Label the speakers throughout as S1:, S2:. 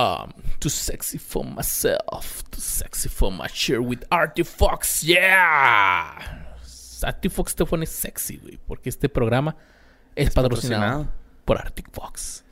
S1: Um, too sexy for myself, too sexy for my chair with Artie Fox, yeah. Arctic Fox te pone sexy, güey, porque este programa es, patrocinado, por Arctic Fox.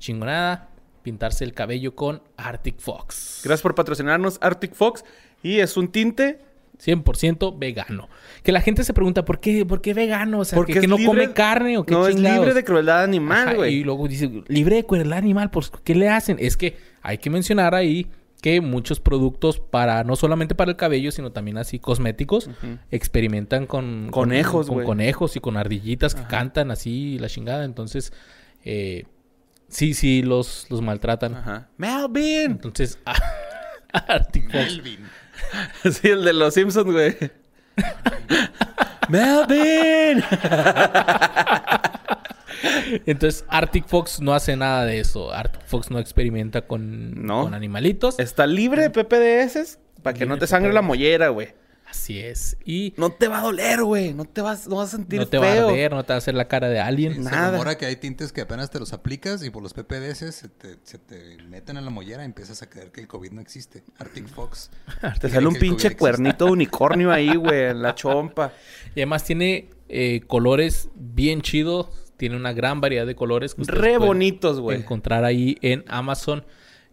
S1: Chingonada, pintarse el cabello con Arctic Fox.
S2: Gracias por patrocinarnos, Arctic Fox. Y es un tinte
S1: 100% vegano. Que la gente se pregunta, ¿por qué, ¿por qué vegano? O sea, porque que, no come carne o qué
S2: No, es libre de crueldad animal, güey.
S1: Y luego dice, libre de crueldad animal, ¿por qué le hacen? Es que hay que mencionar ahí que muchos productos para, no solamente para el cabello, sino también así cosméticos, experimentan con...
S2: Conejos,
S1: Con, conejos y con ardillitas que cantan así la chingada. Entonces, eh, sí, sí, los, los maltratan. Ajá.
S2: Melvin.
S1: Entonces, Melvin.
S2: sí, el de los Simpsons, güey. Melvin.
S1: Entonces, Arctic Fox no hace nada de eso. Arctic Fox no experimenta con, con animalitos.
S2: Está libre de PPDS para que no te sangre la mollera, güey.
S1: Así es. Y
S2: no te va a doler, güey. No te vas, no vas a sentir
S1: No te va a arder, no te va a hacer la cara de alguien.
S3: Nada. Se que hay tintes que apenas te los aplicas y por los PPDS se te, se te meten en la mollera y empiezas a creer que el COVID no existe. Arctic Fox.
S2: te sale un pinche cuernito de unicornio ahí, güey, en la chompa.
S1: Y además tiene eh, colores bien chidos. Tiene una gran variedad de colores.
S2: Que Re bonitos, güey.
S1: Encontrar ahí en Amazon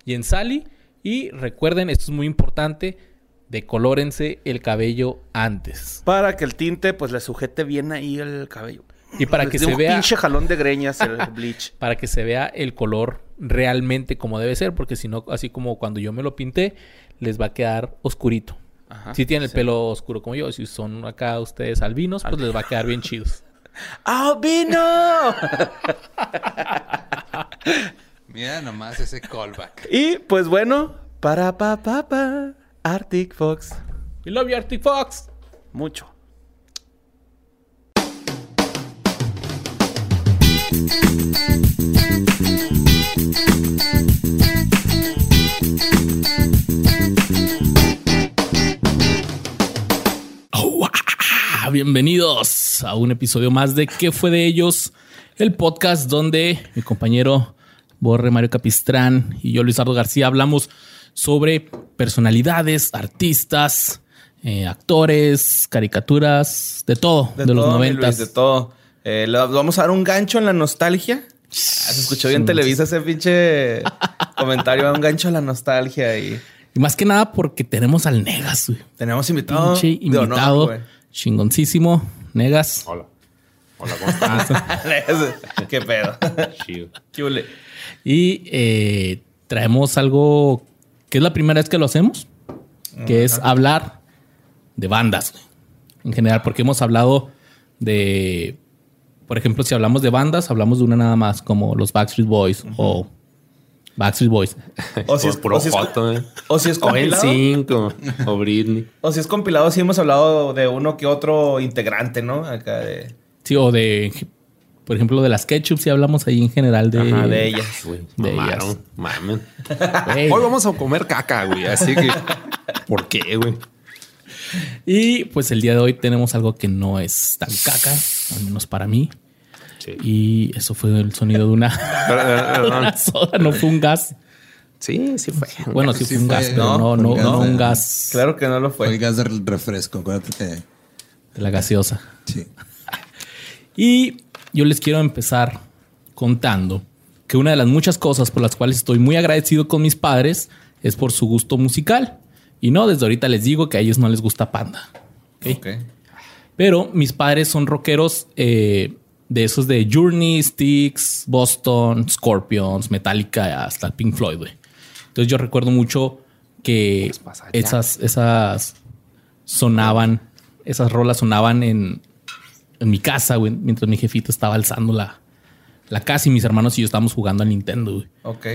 S1: y en Sally. Y recuerden, esto es muy importante decolórense el cabello antes.
S2: Para que el tinte pues le sujete bien ahí el cabello.
S1: Y para que se
S2: un
S1: vea
S2: pinche jalón de greñas el bleach.
S1: Para que se vea el color realmente como debe ser, porque si no así como cuando yo me lo pinté les va a quedar oscurito. si tienen el pelo oscuro como yo, si son acá ustedes albinos, pues les va a quedar bien chidos.
S2: ¡Albino!
S3: Mira nomás ese callback.
S2: Y pues bueno, para pa pa pa. Arctic Fox.
S1: We love you, Arctic Fox.
S2: Mucho.
S1: Oh, bienvenidos a un episodio más de ¿Qué fue de ellos? El podcast donde mi compañero Borre Mario Capistrán y yo, Luisardo García, hablamos sobre personalidades, artistas, eh, actores, caricaturas, de todo, de, los noventas.
S2: De todo. Eh, le vamos a dar un gancho en la nostalgia. Ah, se escuchó bien Televisa ese pinche comentario, un gancho a la nostalgia y...
S1: Y más que nada porque tenemos al Negas, güey.
S2: Tenemos invitado.
S1: Pinche invitado. chingoncísimo. Negas.
S4: Hola. Hola, ¿cómo estás?
S2: ¿Qué pedo?
S4: Chido.
S2: ¿Qué
S1: y eh, traemos algo que es la primera vez que lo hacemos, que es hablar de bandas en general, porque hemos hablado de, por ejemplo, si hablamos de bandas, hablamos de una nada más, como los Backstreet Boys o Backstreet Boys.
S4: O si es, puro o si es, ¿eh? o si es compilado. O 5 o Britney.
S2: O si es compilado, sí hemos hablado de uno que otro integrante, ¿no? Acá de...
S1: Sí, o de por ejemplo, de las ketchup, si hablamos ahí en general de,
S2: de ellas.
S4: de ellas. Mamen. Hoy vamos a comer caca, güey. Así que, ¿por qué, güey?
S1: Y pues el día de hoy tenemos algo que no es tan caca, al menos para mí. Y eso fue el sonido de una, soda, no fue un gas.
S4: Sí, sí fue.
S1: Bueno, sí, fue un gas, pero no, no, no, un gas.
S2: Claro que no lo fue.
S3: Fue el gas del refresco, acuérdate.
S1: De la gaseosa.
S3: Sí.
S1: Y yo les quiero empezar contando que una de las muchas cosas por las cuales estoy muy agradecido con mis padres es por su gusto musical. Y no, desde ahorita les digo que a ellos no les gusta Panda. Pero mis padres son rockeros eh, de esos de Journey, Styx, Boston, Scorpions, Metallica, hasta Pink Floyd. Entonces yo recuerdo mucho que esas, esas sonaban, esas rolas sonaban en, en mi casa, güey, mientras mi jefito estaba alzando la, la casa y mis hermanos y yo estábamos jugando al Nintendo, güey.
S2: Ok.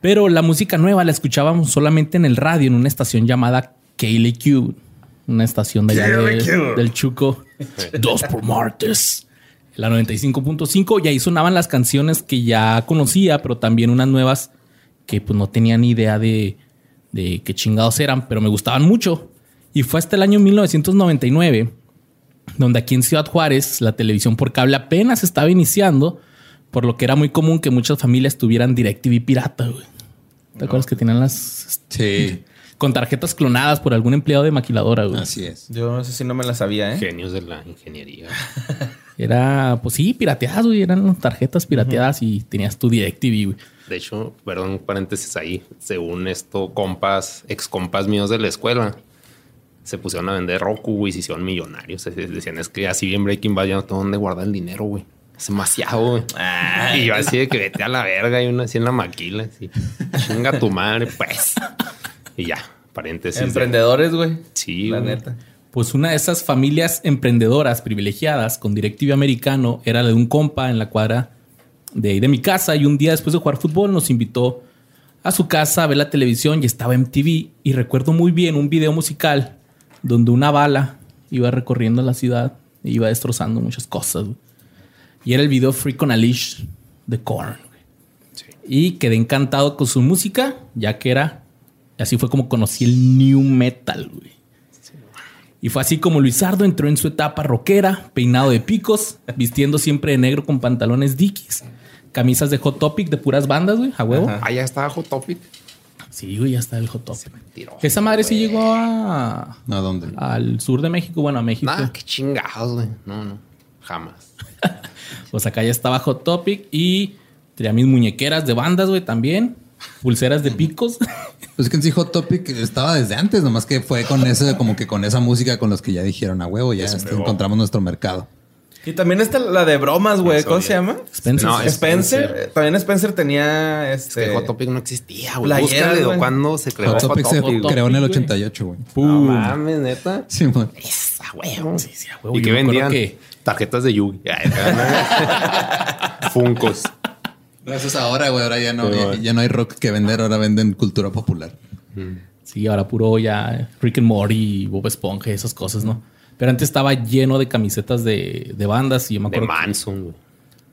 S1: Pero la música nueva la escuchábamos solamente en el radio, en una estación llamada KLQ, una estación de allá del Chuco. Dos por martes. La 95.5 y ahí sonaban las canciones que ya conocía, pero también unas nuevas que pues no tenía ni idea de, de qué chingados eran, pero me gustaban mucho. Y fue hasta el año 1999 donde aquí en Ciudad Juárez la televisión por cable apenas estaba iniciando, por lo que era muy común que muchas familias tuvieran DirecTV pirata. ¿Te acuerdas que tenían las...
S3: Sí.
S1: Con tarjetas clonadas por algún empleado de maquiladora, güey.
S3: Así es.
S2: Yo no sé si no me la sabía, ¿eh?
S4: Genios de la ingeniería.
S1: Era, pues sí, pirateadas, güey. Eran tarjetas pirateadas y tenías tu DirecTV, güey.
S4: De hecho, perdón, paréntesis ahí. Según esto, compas, ex compas míos de la escuela, se pusieron a vender Roku, güey, y se hicieron millonarios. Decían, es que así bien Breaking Bad ya no tengo dónde guardar el dinero, güey. Es demasiado, güey. y yo así de que vete a la verga y uno así en la maquila, así. Chinga tu madre, pues. Y ya, paréntesis.
S2: Emprendedores, güey.
S4: Sí,
S2: La neta.
S1: Pues una de esas familias emprendedoras privilegiadas con DirecTV americano era la de un compa en la cuadra de ahí de mi casa y un día después de jugar fútbol nos invitó a su casa a ver la televisión y estaba MTV y recuerdo muy bien un video musical donde una bala iba recorriendo la ciudad e iba destrozando muchas cosas. güey. Y era el video Freak on a Leash de Korn. güey. Y quedé encantado con su música, ya que era, así fue como conocí el new metal, güey. Y fue así como Luisardo entró en su etapa rockera, peinado de picos, vistiendo siempre de negro con pantalones dickies, camisas de Hot Topic de puras bandas, güey, a huevo.
S2: Ajá.
S4: Ah, estaba Hot Topic.
S1: Sí, güey, ya está el Hot Topic.
S4: Mentiroso,
S1: Esa madre sí llegó a,
S3: ¿A dónde?
S1: al sur de México, bueno, a México.
S4: Nah, qué chingados, güey. No, no. Jamás.
S1: Pues acá ya estaba Hot Topic y tenía mis muñequeras de bandas, güey, también. Pulseras de picos.
S3: Pues es que en sí Hot Topic estaba desde antes, nomás que fue con ese, como que con esa música con los que ya dijeron a huevo, ya este, encontramos nuestro mercado.
S2: Y también está la de bromas, güey. ¿Cómo se llama?
S1: Spencer.
S4: No,
S2: Spencer.
S4: Spencer.
S2: También Spencer tenía este.
S4: Que Hot Topic no existía, güey.
S2: Playeras,
S4: Búscale
S2: güey.
S4: cuándo se creó
S3: Hot Topic se
S1: Topic,
S3: creó en el
S1: güey.
S3: 88, güey.
S4: No mames, neta.
S3: Sí, man.
S4: Esa, güey.
S1: Sí, sí, a huevo.
S4: Y que vendían
S1: que-
S4: tarjetas de Yugi. Funcos.
S3: No, eso es ahora, güey. Ahora ya no,
S4: Sí,
S3: ya,
S4: güey.
S3: ya no hay rock que vender, ahora venden cultura popular.
S1: Sí, ahora puro ya Rick and Morty, Bob Esponja, y esas cosas, ¿no? Pero antes estaba lleno de camisetas de, de bandas y yo me
S4: De
S1: acuerdo que-
S4: Manson, güey.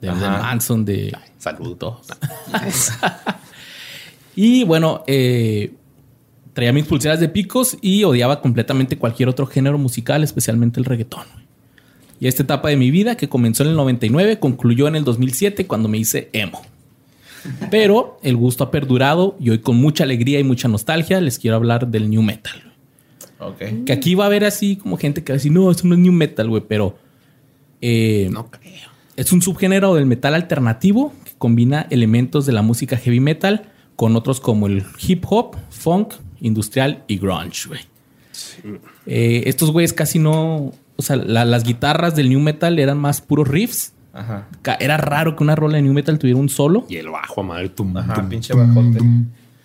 S1: de, de. Manson, de,
S4: Salud.
S1: de todos. y bueno, eh, traía mis pulseras de picos y odiaba completamente cualquier otro género musical, especialmente el reggaetón. Y esta etapa de mi vida, que comenzó en el 99, concluyó en el 2007 cuando me hice emo. Pero el gusto ha perdurado y hoy con mucha alegría y mucha nostalgia les quiero hablar del new metal. Que aquí va a haber así como gente que va a decir, no, eso no es new metal, güey, pero eh,
S4: No creo.
S1: es un subgénero del metal alternativo que combina elementos de la música heavy metal con otros como el hip hop, funk, industrial y grunge, güey. Eh, estos güeyes casi no, o sea, la- las guitarras del new metal eran más puros riffs.
S2: Ajá.
S1: Era raro que una rola de new metal tuviera un solo.
S4: Y el bajo a madre. Tum,
S2: Ajá,
S4: tum.
S2: pinche bajote.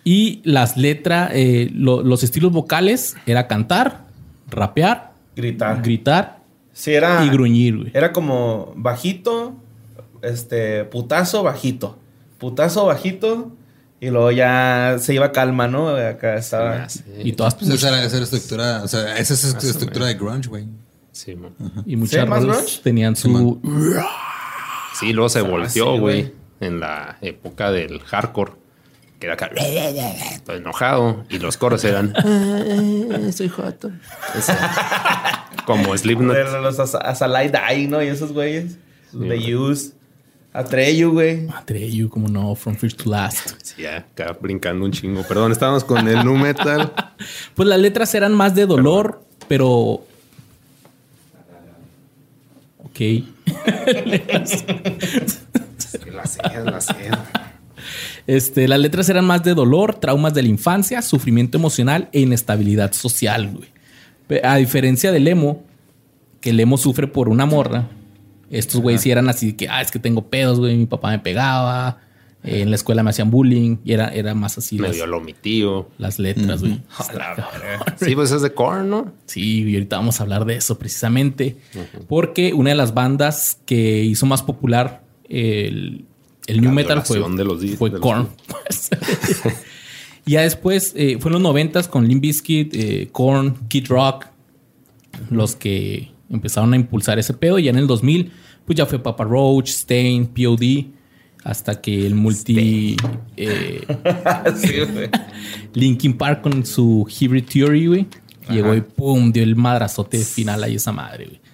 S1: Y las letras, eh, lo- los estilos vocales era cantar, rapear,
S2: Gritar.
S1: gritar
S2: Sí, era.
S1: y gruñir, güey.
S2: Era como bajito, este, putazo, bajito. Putazo, bajito. Y luego ya se iba calma, ¿no? Acá estaba.
S4: Ah, sí.
S1: Y todas
S3: Pues esa era, esa era estructura, o sea, esa es la estructura de grunge, güey.
S4: Sí, man.
S1: y muchas
S2: ¿Sí? ¿Más
S1: rolas
S2: grunge?
S1: tenían su
S4: Sí, luego se
S2: Ah,
S4: volteó, güey. en la época del hardcore. Que era acá. todo enojado. Y los coros eran. Soy joto. Como Slipknot.
S2: Los As- Azalai Dai, ¿no? Y esos güeyes. The Use. Atreyu, güey.
S1: Atreyu, como no, From First to Last.
S4: Sí, ya, acá brincando un chingo. Perdón, estábamos con el nu metal.
S1: Pues las letras eran más de dolor, pero. Ok.
S4: la sed, la sed.
S1: Este, las letras eran más de dolor, traumas de la infancia, sufrimiento emocional e inestabilidad social, güey. A diferencia del emo, que el emo sufre por una morra, estos güeyes sí eran así que, ah, es que tengo pedos, güey, mi papá me pegaba, eh, en la escuela me hacían bullying, y era, era más así
S4: Me
S1: las,
S4: violó mi tío.
S1: las letras, güey.
S4: Sí, pues es de corn, ¿no?
S1: Sí, y ahorita vamos a hablar de eso precisamente. Porque una de las bandas que hizo más popular el, el new metal fue,
S4: de los
S1: fue
S4: de
S1: Korn. y ya después eh, fue en los noventas con Limp Bizkit, eh, Korn, Kid Rock, los que empezaron a impulsar ese pedo. Y ya en el 2000, pues ya fue Papa Roach, Stain, POD, hasta que el multi... eh,
S2: sí.
S1: Linkin Park con su Hybrid Theory, güey. Llegó y pum, dio el madrazote final ahí esa madre, güey.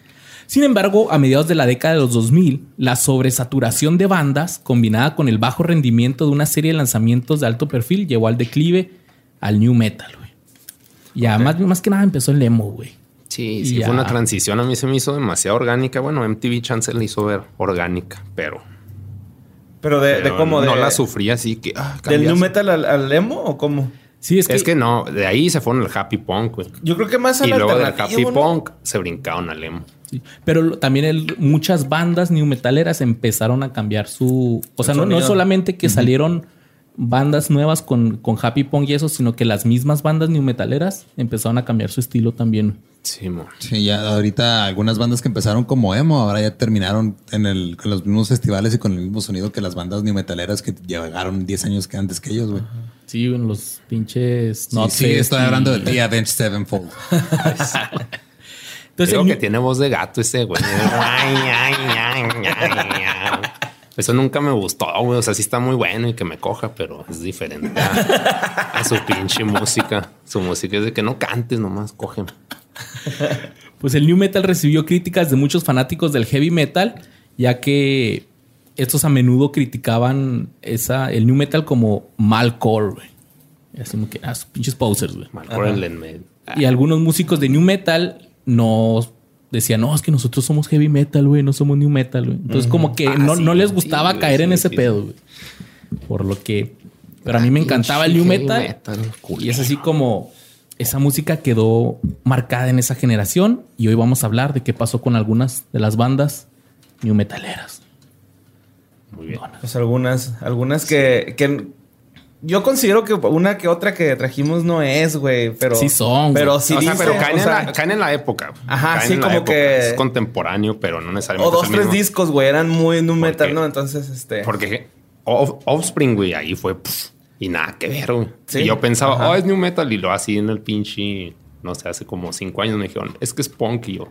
S1: Sin embargo, a mediados de la década de los 2000, la sobresaturación de bandas, combinada con el bajo rendimiento de una serie de lanzamientos de alto perfil, llevó al declive al new metal, güey. Y además, más que nada empezó el emo, güey.
S4: Sí, sí,
S1: Ya.
S4: fue una transición. A mí se me hizo demasiado orgánica. Bueno, MTV Chance la hizo ver orgánica, pero.
S2: Pero de, de
S4: pero
S2: cómo de.
S4: No la sufrí así que. ah,
S2: ¿Del new metal al, al emo o cómo?
S1: Sí, es que,
S4: Es que no, de ahí se fueron al happy punk, güey.
S2: Yo creo que más al
S4: Y luego del happy
S2: ¿no?
S4: punk se brincaron al emo.
S1: Sí. Pero también el- muchas bandas new metaleras empezaron a cambiar su. O sea, no, no solamente que salieron bandas nuevas con, con Happy Punk y eso, sino que las mismas bandas new metaleras empezaron a cambiar su estilo también.
S4: Sí, mo.
S3: Sí, ya ahorita algunas bandas que empezaron como emo, ahora ya terminaron en, el, con los mismos festivales y con el mismo sonido que las bandas new metaleras que llegaron 10 años que antes que ellos, güey.
S1: Sí, en los pinches.
S3: Sí,
S1: Notfest
S3: sí, estoy
S1: y-
S3: hablando de The Avenged Sevenfold.
S1: Entonces,
S4: Creo que tiene voz de gato ese, güey. Eso nunca me gustó, güey. O sea, sí está muy bueno y que me coja, pero es diferente a, a su pinche música. Su música es de que no cantes, nomás coge.
S1: Pues el new metal recibió críticas de muchos fanáticos del heavy metal, ya que estos a menudo criticaban esa, el new metal como malcore, güey. Así como que, ah, sus pinches posers, güey.
S4: Mal por el en medio.
S1: Y algunos músicos de new metal no decían, no, es que nosotros somos heavy metal, güey, no somos new metal, güey. Entonces, como que
S4: Ah,
S1: no,
S4: sí,
S1: no les gustaba caer en ese
S4: sí.
S1: pedo, güey. Por lo que. Pero a mí me encantaba el new metal.
S4: metal,
S1: y es así como esa música quedó marcada en esa generación. Y hoy vamos a hablar de qué pasó con algunas de las bandas new metaleras.
S4: Muy bien.
S2: Pues algunas, algunas que, que yo considero que una que otra que trajimos no es, güey, pero
S1: Sí son,
S2: pero
S1: güey.
S2: sí
S4: o sea, pero caen,
S2: o
S4: en la, caen en la época.
S2: Ajá,
S4: Caen
S2: sí,
S4: en la
S2: como
S4: época.
S2: que-
S4: Es contemporáneo, pero no necesariamente.
S2: o dos
S4: es el
S2: tres
S4: mismo.
S2: discos, güey, eran muy nu metal? ¿no? Entonces, este,
S4: Porque Off- Offspring, güey, ahí fue pff, y nada que ver, güey.
S2: Sí.
S4: Y yo pensaba,
S2: Ajá.
S4: oh, es new metal. Y lo así en el pinche, no sé, hace como cinco años me dijeron, es que es punk. Y yo,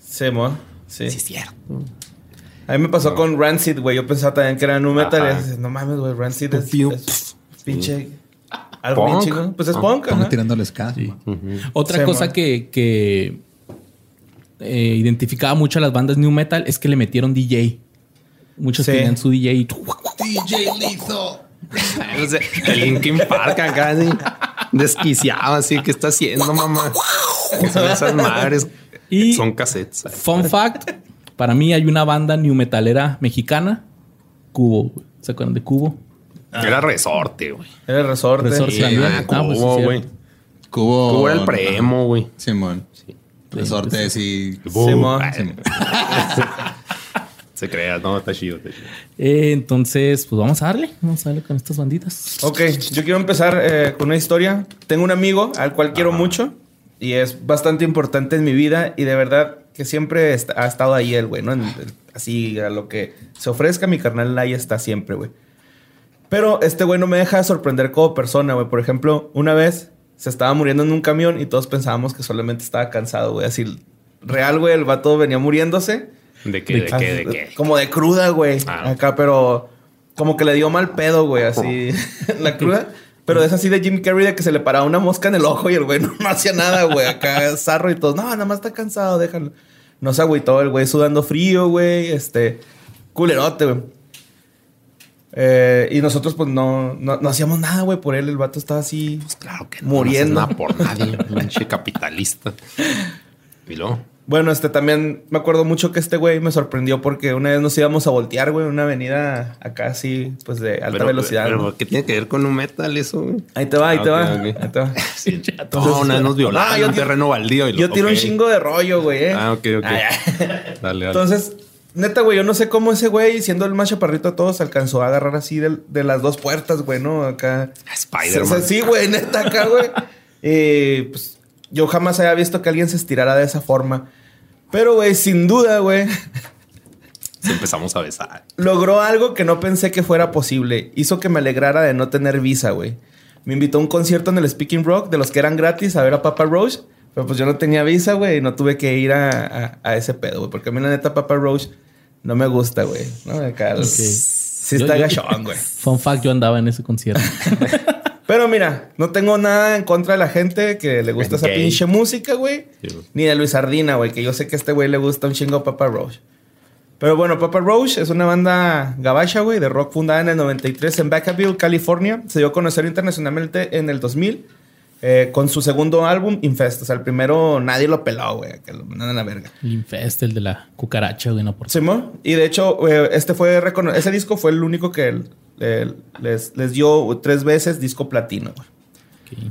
S2: sí, mo, sí.
S4: sí, es cierto.
S2: A mí me pasó con Rancid, güey. Yo pensaba también que era nu metal.
S4: Ajá.
S2: Y dices, no mames, güey, Rancid es, es pinche algo bien
S4: Punk.
S2: chingón. Pues es
S4: Ah,
S2: punk,
S3: Estamos
S2: ajá.
S3: tirándole ska.
S1: Otra cosa
S2: man.
S1: que, que, eh, identificaba mucho a las bandas new metal es que le metieron DJ. Muchos
S2: Sí.
S1: tenían su DJ. y-
S3: DJ Lethal.
S4: O sea, el Linkin Park acá, así, desquiciado, así, ¿qué está haciendo, mamá? ¿Qué son esas madres?
S1: Y-
S4: son cassettes.
S1: Fun fact: para mí hay una banda new metalera mexicana, Cubo. güey. ¿Se acuerdan de Cubo?
S4: Era resorte, güey.
S2: Era el resorte.
S1: Resorte.
S4: Sí,
S1: también.
S4: ah,
S1: Ah, pues sí,
S4: Cubo, güey.
S3: Cubo.
S4: Cubo era el premo, güey.
S3: Simón.
S4: Sí.
S3: Resortes y.
S2: Sí, mo.
S4: Ah,
S3: Simón.
S4: Se crea, no, está chido, está chido.
S1: Eh, entonces, pues vamos a darle. Vamos a darle con estas banditas.
S2: Ok, yo quiero empezar eh, con una historia. Tengo un amigo al cual quiero mucho y es bastante importante en mi vida y de verdad que siempre ha estado ahí él, güey, ¿no? En- así a lo que se ofrezca, mi carnal ahí está siempre, güey. Pero este güey no me deja de sorprender como persona, güey. Por ejemplo, una vez se estaba muriendo en un camión y todos pensábamos que solamente estaba cansado, güey. Así, real, güey, el vato venía muriéndose.
S4: ¿De qué? ¿De qué? ¿De qué?
S2: Como de cruda, güey.
S4: Ah.
S2: Acá, pero como que le dio mal pedo, güey, así. la cruda. Pero es así de Jim Carrey de que se le paraba una mosca en el ojo y el güey no, no hacía nada, güey. Acá zarro y todo. No, nada más está cansado, déjalo. No se agüitó el güey sudando frío, güey. Este, culerote, güey. Eh, y nosotros, pues, no, no, no hacíamos nada, güey, por él. El vato estaba así.
S4: Pues claro que no.
S2: Muriendo.
S4: No nada por nadie, pinche capitalista. Y luego,
S2: Bueno, este también me acuerdo mucho que este güey me sorprendió porque una vez nos íbamos a voltear, güey, una avenida acá así, pues de alta
S4: pero,
S2: velocidad.
S4: Pero,
S2: ¿no?
S4: ¿qué tiene que ver con un metal eso, güey?
S2: Ahí te va, ahí
S4: Ah,
S2: te va. Ahí te va.
S4: Sí.
S2: Entonces,
S4: no, una vez nos violaron
S2: Ah, yo
S4: un
S2: tiro-
S4: terreno baldío. Y lo-
S2: Yo tiro un chingo de rollo, güey. ¿eh?
S4: Ah, ok, ok.
S2: Ah.
S4: Dale, dale.
S2: Entonces, neta, güey, yo no sé cómo ese güey, siendo el más chaparrito de todos, alcanzó a agarrar así del- de, las dos puertas, güey, ¿no? Acá.
S4: Spider-Man.
S2: Sí, güey, neta, acá, güey. Y pues yo jamás había visto que alguien se estirara de esa forma. Pero, güey, sin duda, güey,
S4: Sí, empezamos a besar.
S2: logró algo que no pensé que fuera posible. Hizo que me alegrara de no tener visa, güey. Me invitó a un concierto en el Speaking Rock de los que eran gratis a ver a Papa Roach. Pero pues yo no tenía visa, güey, y no tuve que ir a, a- a ese pedo, güey. Porque a mí la neta Papa Roach no me gusta, güey. ¿no? Acá, el- Sí está
S1: yo-
S2: gachón, güey.
S1: Fun fact, yo andaba en ese concierto.
S2: Pero mira, no tengo nada en contra de la gente que le gusta esa pinche música, güey.
S4: Sí, güey.
S2: Ni de Luis Ardina, güey, que yo sé que a este güey le gusta un chingo Papa Roach. Pero bueno, Papa Roach es una banda gabacha, güey, de rock fundada en el 93 en Vacaville, California. Se dio a conocer internacionalmente en el 2000 eh, con su segundo álbum, Infest. O sea, el primero nadie lo peló, güey, que lo mandan a la verga.
S1: El Infest, el de la cucaracha, güey, no por
S2: Simón. Y de hecho, eh, este fue ese disco fue el único que les, les dio tres veces disco platino. güey.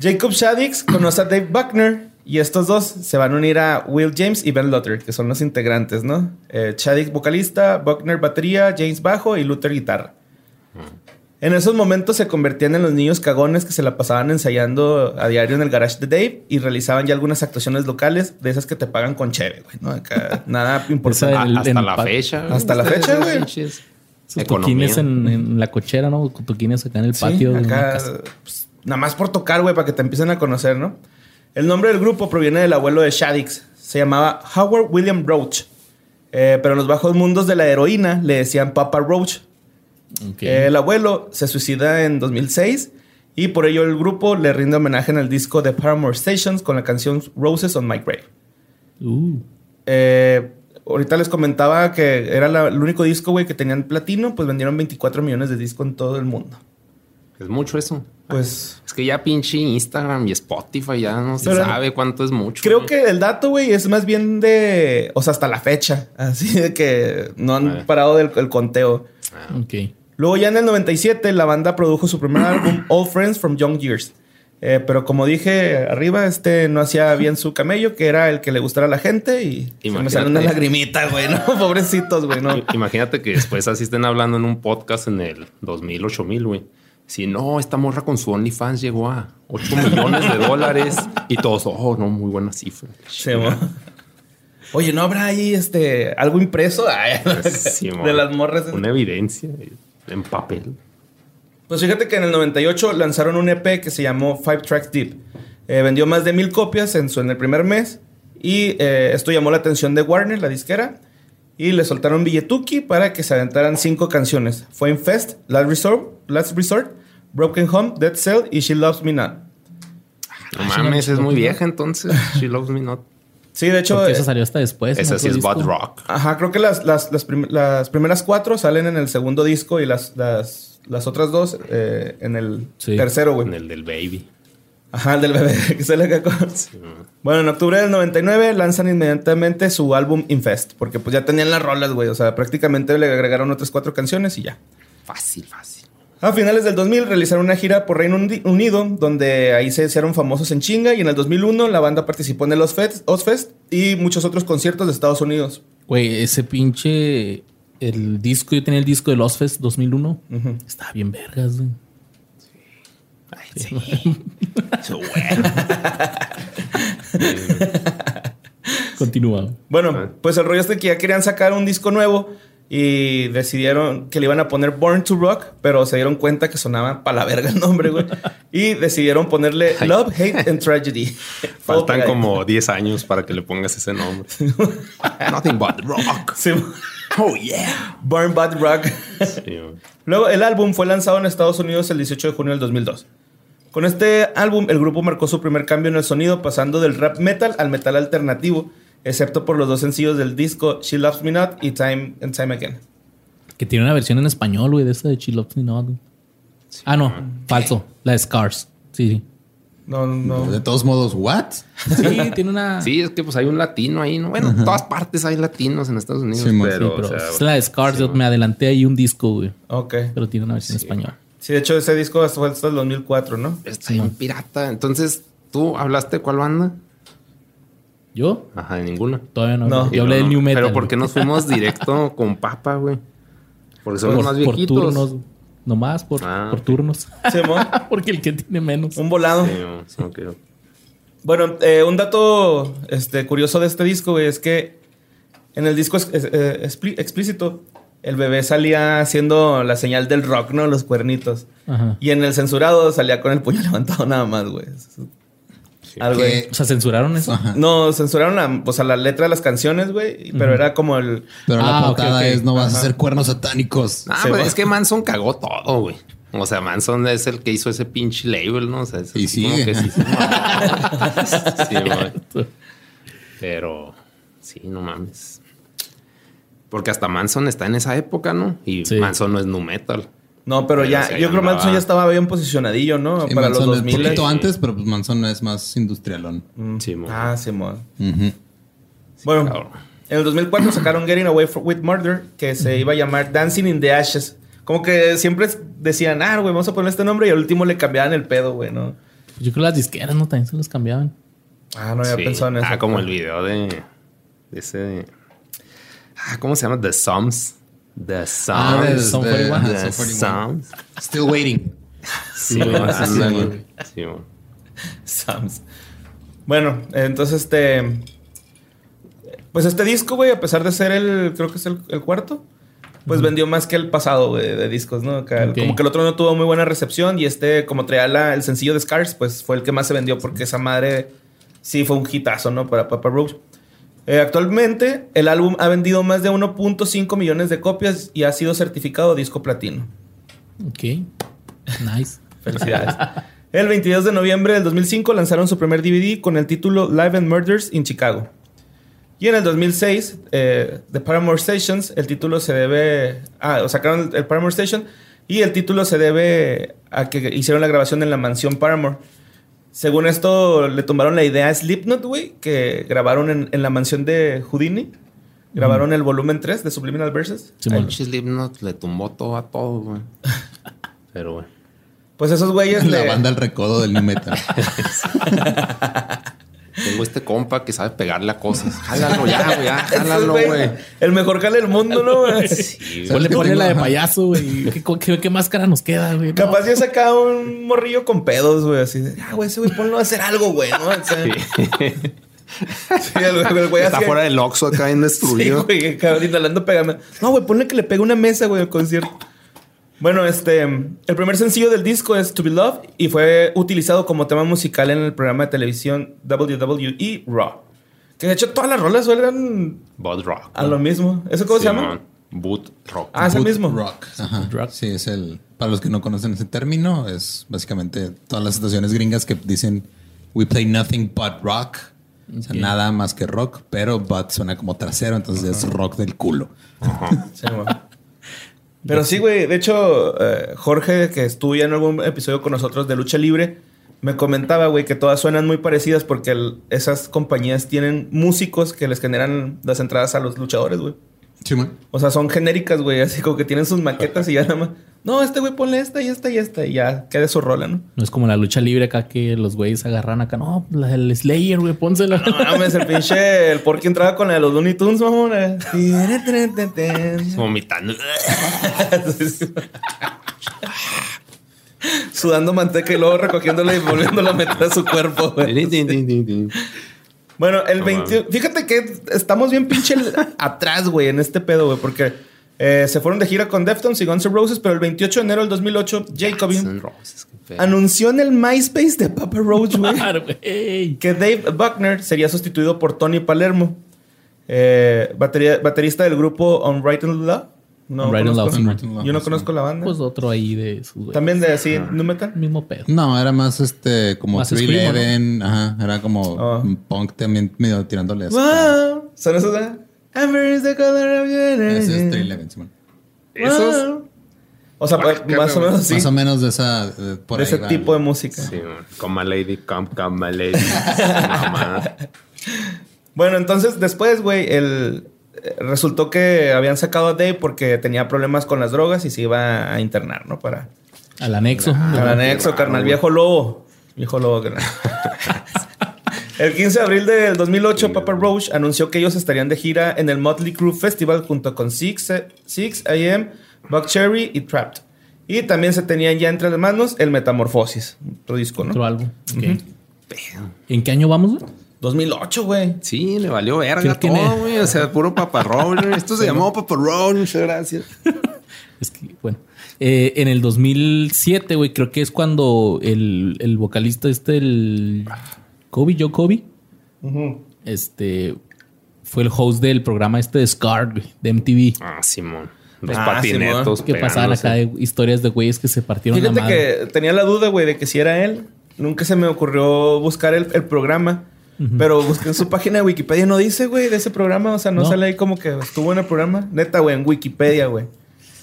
S2: Jacob Shaddix conoce a Dave Buckner y estos dos se van a unir a Will James y Ben Luther, que son los integrantes, ¿no? Eh, Shaddix vocalista, Buckner batería, James bajo y Luther guitarra. En esos momentos se convertían en los niños cagones que se la pasaban ensayando a diario en el garage de Dave y realizaban ya algunas actuaciones locales de esas que te pagan con cheve, güey, ¿no? Acá, nada importante.
S1: Esa
S4: A-
S1: en el-
S4: hasta
S1: en
S4: la
S1: pa-
S4: fecha. güey.
S2: Hasta la fecha, güey.
S1: Sus toquines en, en la cochera, ¿no? Toquines acá en el
S2: Sí,
S1: patio
S2: acá,
S1: casa.
S2: pues, nada más por tocar, güey, para que te empiecen a conocer, ¿no? El nombre del grupo proviene del abuelo de Shaddix. Se llamaba Howard William Roach. Eh, pero en los bajos mundos de la heroína le decían Papa Roach. El abuelo se suicida en 2006 y por ello el grupo le rinde homenaje en el disco de Paramore Stations con la canción Roses on My Grave.
S1: Uh,
S2: Eh, ahorita les comentaba que era la- el único disco, güey, que tenían platino, pues vendieron 24 millones de discos en todo el mundo.
S4: Es mucho eso.
S2: Pues
S4: Es que ya pinche Instagram y Spotify ya no se sabe cuánto es mucho.
S2: Creo
S4: güey.
S2: que el dato, güey, es más bien de. O sea, hasta la fecha. Así de que no han
S4: Ah.
S2: parado del el conteo.
S1: ok.
S2: Luego, ya en el 97, la banda produjo su primer álbum, All Friends from Young Years. Eh, pero como dije arriba, este no hacía bien su camello, que era el que le gustara a la gente. Y se me salió una lagrimita, güey, ¿no? Pobrecitos, güey, ¿no?
S4: Imagínate que después así estén hablando en un podcast en el 2000, 8000, güey. Si no, esta morra con su OnlyFans llegó a 8 millones de dólares y todos, oh, no, muy buena cifra.
S2: Mo. Oye, ¿no habrá ahí este algo impreso Ay,
S4: Sí, mo.
S2: de las morras?
S4: Una evidencia en papel.
S2: Pues fíjate que en el 98 lanzaron un EP que se llamó Five Tracks Deep. Eh, vendió más de mil copias en, su, en el primer mes y eh, esto llamó la atención de Warner, la disquera, y le soltaron billetuki para que se aventaran cinco canciones. Fue Infest, Last Resort, Last Resort Broken Home, Dead Cell y She Loves Me Not.
S4: No
S1: Ah,
S4: mames, es muy vieja entonces. She loves me not.
S2: Sí, de hecho,
S1: Porque
S2: eh,
S1: eso salió hasta después.
S4: Ese sí es Bad. Rock.
S2: ajá, creo que las, las, las, prim- las primeras cuatro salen en el segundo disco y las, las, las otras dos eh, en el
S1: Sí.
S2: tercero, güey.
S4: En el del baby.
S2: Ajá, el del bebé que se le.
S4: Sí.
S2: Bueno, en octubre del 99 lanzan inmediatamente su álbum Infest, porque pues ya tenían las rolas, güey. O sea, prácticamente le agregaron otras cuatro canciones y ya.
S4: Fácil, fácil.
S2: A finales del 2000 realizaron una gira por Reino Uni- Unido, donde ahí se hicieron famosos en chinga. Y en el 2001 la banda participó en el Ozfest, Ozfest y muchos otros conciertos de Estados Unidos.
S1: Güey, ese pinche. El disco, yo tenía el disco de Lost Fest 2001. Estaba bien vergas, güey.
S4: Ay, sí. Güey.
S1: Continúa.
S2: Bueno,
S4: Ah.
S2: pues el rollo es de que ya querían sacar un disco nuevo y decidieron que le iban a poner Born to Rock, pero se dieron cuenta que sonaba para la verga el nombre, güey. y decidieron ponerle. Love, Hate and Tragedy.
S4: Faltan como 10 años para que le pongas ese nombre. Nothing but rock.
S2: Sí.
S4: Oh, yeah.
S2: Born Bad Rock.
S4: Sí.
S2: Luego, el álbum fue lanzado en Estados Unidos el 18 de junio del 2002. Con este álbum, el grupo marcó su primer cambio en el sonido, pasando del rap metal al metal alternativo, excepto por los dos sencillos del disco She Loves Me Not y Time and Time Again.
S1: Que tiene una versión en español, güey, de esa de Chill Up Me Not, güey. Ah, no, falso. La de Scars. Sí,
S2: No, no.
S3: De todos modos, ¿what?
S1: sí. Sí, tiene una.
S4: Sí, es que pues hay un latino ahí, ¿no? Bueno, en todas partes hay latinos en Estados Unidos.
S3: Sí,
S4: pero,
S1: Sí, pero
S4: o sea,
S1: es la de Scars. yo me adelanté ahí un disco, güey.
S2: Ok.
S1: Pero tiene una versión en español.
S2: Sí, de hecho, ese disco fue hasta el 2004, ¿no?
S4: está bien pirata. Entonces, ¿tú hablaste de cuál banda?
S1: ¿Yo?
S4: Ajá, de ninguna.
S1: Todavía no.
S2: No.
S1: Yo hablé del New Metal.
S4: Pero ¿por qué nos fuimos directo con Papa, güey? Porque somos
S1: por,
S4: más
S1: por
S4: viejitos.
S1: turnos. Nomás por,
S4: Ah,
S1: por turnos.
S2: Sí.
S1: Porque el que tiene menos.
S2: Un volado.
S4: Sí, no, no.
S2: Bueno, eh, un dato este, curioso de este disco, güey, es que en el disco es- es- eh, explícito, el bebé salía haciendo la señal del rock, ¿no? Los cuernitos.
S1: Ajá.
S2: Y en el censurado salía con el puño levantado nada más, güey. Algo.
S3: Que-
S1: O sea, censuraron eso.
S3: Ajá.
S2: No, censuraron la, o sea, la letra de las canciones, güey. Pero era como el...
S3: Pero
S1: Ah,
S3: la
S1: ok,
S3: portada es no vas
S2: Ajá.
S3: a hacer cuernos satánicos.
S4: Ah, pues
S2: va.
S4: es que Manson cagó todo, güey. O sea, Manson es el que hizo ese pinche label, ¿no? O sea, es
S3: Y
S4: así como
S3: sigue.
S4: que sí, sí. Sí, güey. Pero sí, no mames. Porque hasta Manson está en esa época, ¿no? Y
S1: Sí.
S4: Manson no es nu metal.
S2: No, pero
S4: Pero
S2: ya,
S4: sí,
S2: yo creo que Manson ya estaba bien posicionadillo, ¿no?
S3: Sí,
S2: Para
S3: Manson
S2: los
S3: es
S2: 2000.
S3: poquito antes, pero pues Manson es más industrialón.
S4: Sí, mo.
S2: Ah, Simón.
S3: Ujú.
S2: Bueno,
S4: cabrón.
S2: en el 2004 sacaron Getting Away for- with Murder, que se iba a llamar Dancing in the Ashes. Como que siempre decían, ah, güey, vamos a poner este nombre y al último le cambiaban el pedo, güey, ¿no?
S1: Yo creo que las disqueras no también se los cambiaban.
S2: Ah, no había
S4: Sí.
S2: pensado en eso.
S4: Ah, como el video de, de ese. Ah, ¿cómo se llama? The Sums. The Sums.
S1: Ah, de
S3: de-
S1: Sum
S3: de-
S1: 41.
S3: ajá,
S4: The
S3: Sum 41.
S4: Sums.
S3: Still waiting.
S4: Sí,
S1: sí.
S4: Sí, mo.
S2: Sams. Bueno, entonces este. Pues este disco, güey, a pesar de ser el. Creo que es el, el cuarto. Pues vendió más que el pasado, güey, de discos, ¿no? Como que el otro no tuvo muy buena recepción y este, como traía la- el sencillo de Scars, pues fue el que más se vendió porque esa madre sí fue un hitazo, ¿no? Para Papa Roach. Eh, actualmente, el álbum ha vendido más de 1.5 millones de copias y ha sido certificado disco platino.
S1: Ok. Nice.
S2: Felicidades. el 22 de noviembre del 2005 lanzaron su primer DVD con el título Live and Murders in Chicago. Y en el 2006, eh, The Paramore Stations, el título se debe... Ah, sacaron el, el Paramore Station y el título se debe a que hicieron la grabación en la mansión Paramore. Según esto, le tomaron la idea a Slipknot, güey, que grabaron en, en la mansión de Houdini. Grabaron el volumen 3 de Subliminal Verses.
S4: Pinche Slipknot le tumbó todo a todo, güey. Pero, güey.
S2: Pues esos güeyes
S3: La
S2: le-
S3: banda El Recodo del New Metal.
S4: Tengo este compa que sabe pegarle a cosas. Jálalo ya, güey. Jálalo,
S2: güey. El mejor jale del mundo, ¿no? güey?
S4: Sí, güey.
S1: Ponle, ponle la de payaso, güey. ¿Qué, qué, qué máscara nos queda, güey? No.
S2: Capaz ya saca un morrillo con pedos, güey. Así de, ah, güey, ese güey, ponlo a hacer algo, güey, ¿no? O sea, sí. el, güey- el güey
S4: Está fuera del Oxxo acá bien
S2: Sí,
S4: destruido.
S2: güey, cabrón, pegamento. No, güey, ponle que le pegue una mesa, güey, al concierto. Bueno, este, el primer sencillo del disco es To Be Loved y fue utilizado como tema musical en el programa de televisión WWE Raw. Que de hecho todas las rolas suenan
S4: Bud Rock.
S2: a lo mismo. ¿Eso cómo se llama?
S4: Boot Rock.
S2: Ah, ese mismo.
S3: Rock. Ajá.
S1: Rock.
S3: Sí, es el. Para los que no conocen ese término, es básicamente todas las estaciones gringas que dicen We play nothing but rock. O sea, nada más que rock, pero but suena como trasero, entonces es rock del culo.
S2: Sí, güey. Pero sí, güey. De hecho, eh, Jorge, que estuvo ya en algún episodio con nosotros de Lucha Libre, me comentaba, güey, que todas suenan muy parecidas porque el- esas compañías tienen músicos que les generan las entradas a los luchadores, güey.
S3: Sí, man.
S2: O sea, son genéricas, güey. Así como que tienen sus maquetas y ya nada más. No, este güey ponle esta y esta y esta y ya queda su rola, ¿no?
S1: No es como la lucha libre acá que los güeyes agarran acá. No, la del Slayer, güey, pónsela.
S2: No mames, el pinche. El porky entraba con la de los Looney Tunes, mamón.
S4: Vomitando.
S2: Sudando manteca y luego recogiéndola y volviéndola a meter a su cuerpo, güey. Bueno, el
S4: No
S2: 21. Fíjate que estamos bien pinche atrás, güey, en este pedo, güey, porque eh, se fueron de gira con Deftones y Guns N' Roses, pero el 28 de enero del 2008, Jacoby
S4: Guns N' Roses, qué feo.
S2: anunció en el MySpace de Papa Roach, güey, que Dave Buckner sería sustituido por Tony Palermo, eh, batería- baterista del grupo On Right and Love. No
S1: Right and
S2: conozco-
S1: Love,
S3: and
S2: Yo no conozco la banda.
S1: Pues otro ahí de sus.
S2: También de así, ¿no metal?
S1: Mismo pedo.
S3: No, era más este, como
S1: Más
S3: 311. Ajá, era como
S2: Ah.
S3: un punk también medio tirándole a
S2: Wow. ¿Son esos? eh? Amber is the color of your
S3: Ese es
S2: energy.
S3: 311, Simón.
S4: Esos.
S2: O sea, pues, más o menos así.
S3: Más o menos de esa. por
S2: de
S3: ahí
S2: ese
S3: va.
S2: tipo de música.
S4: Sí, man. come my lady, come, come my lady.
S2: Bueno, entonces después, güey, el resultó que habían sacado a Dave porque tenía problemas con las drogas y se iba a internar, ¿no? Para
S1: Al anexo.
S2: al anexo, carnal, viejo lobo. Viejo lobo, carnal. El 15 de abril del 2008, Papa Roach anunció que ellos estarían de gira en el Motley Crue Festival junto con Six, Six AM, Buck Cherry y Trapped. Y también se tenían ya entre las manos el Metamorfosis, otro disco, ¿no?
S1: Otro álbum. ¿En qué año vamos, güey?
S2: 2008, güey.
S4: Sí, le valió verga todo,
S1: ne-
S4: güey. O sea, puro paparrón. Esto se llamó paparrón. Muchas gracias.
S1: Es que, bueno. Eh, en el 2007, güey, creo que es cuando el, el vocalista este, el Kobe, Joe Kobe, este, fue el host del programa este de Scar, güey, de MTV.
S4: Ah, Simón. Los
S2: Ah,
S4: patinetos.
S1: Que pasaban acá de historias de güeyes que se partieron la
S2: Fíjate
S1: madre.
S2: que tenía la duda, güey, de que si era él. Nunca se me ocurrió buscar el, el programa. Pero busqué en su página de Wikipedia. No dice, güey, de ese programa. O sea, no,
S1: No.
S2: sale ahí como que estuvo en el programa. Neta, güey, en Wikipedia, güey.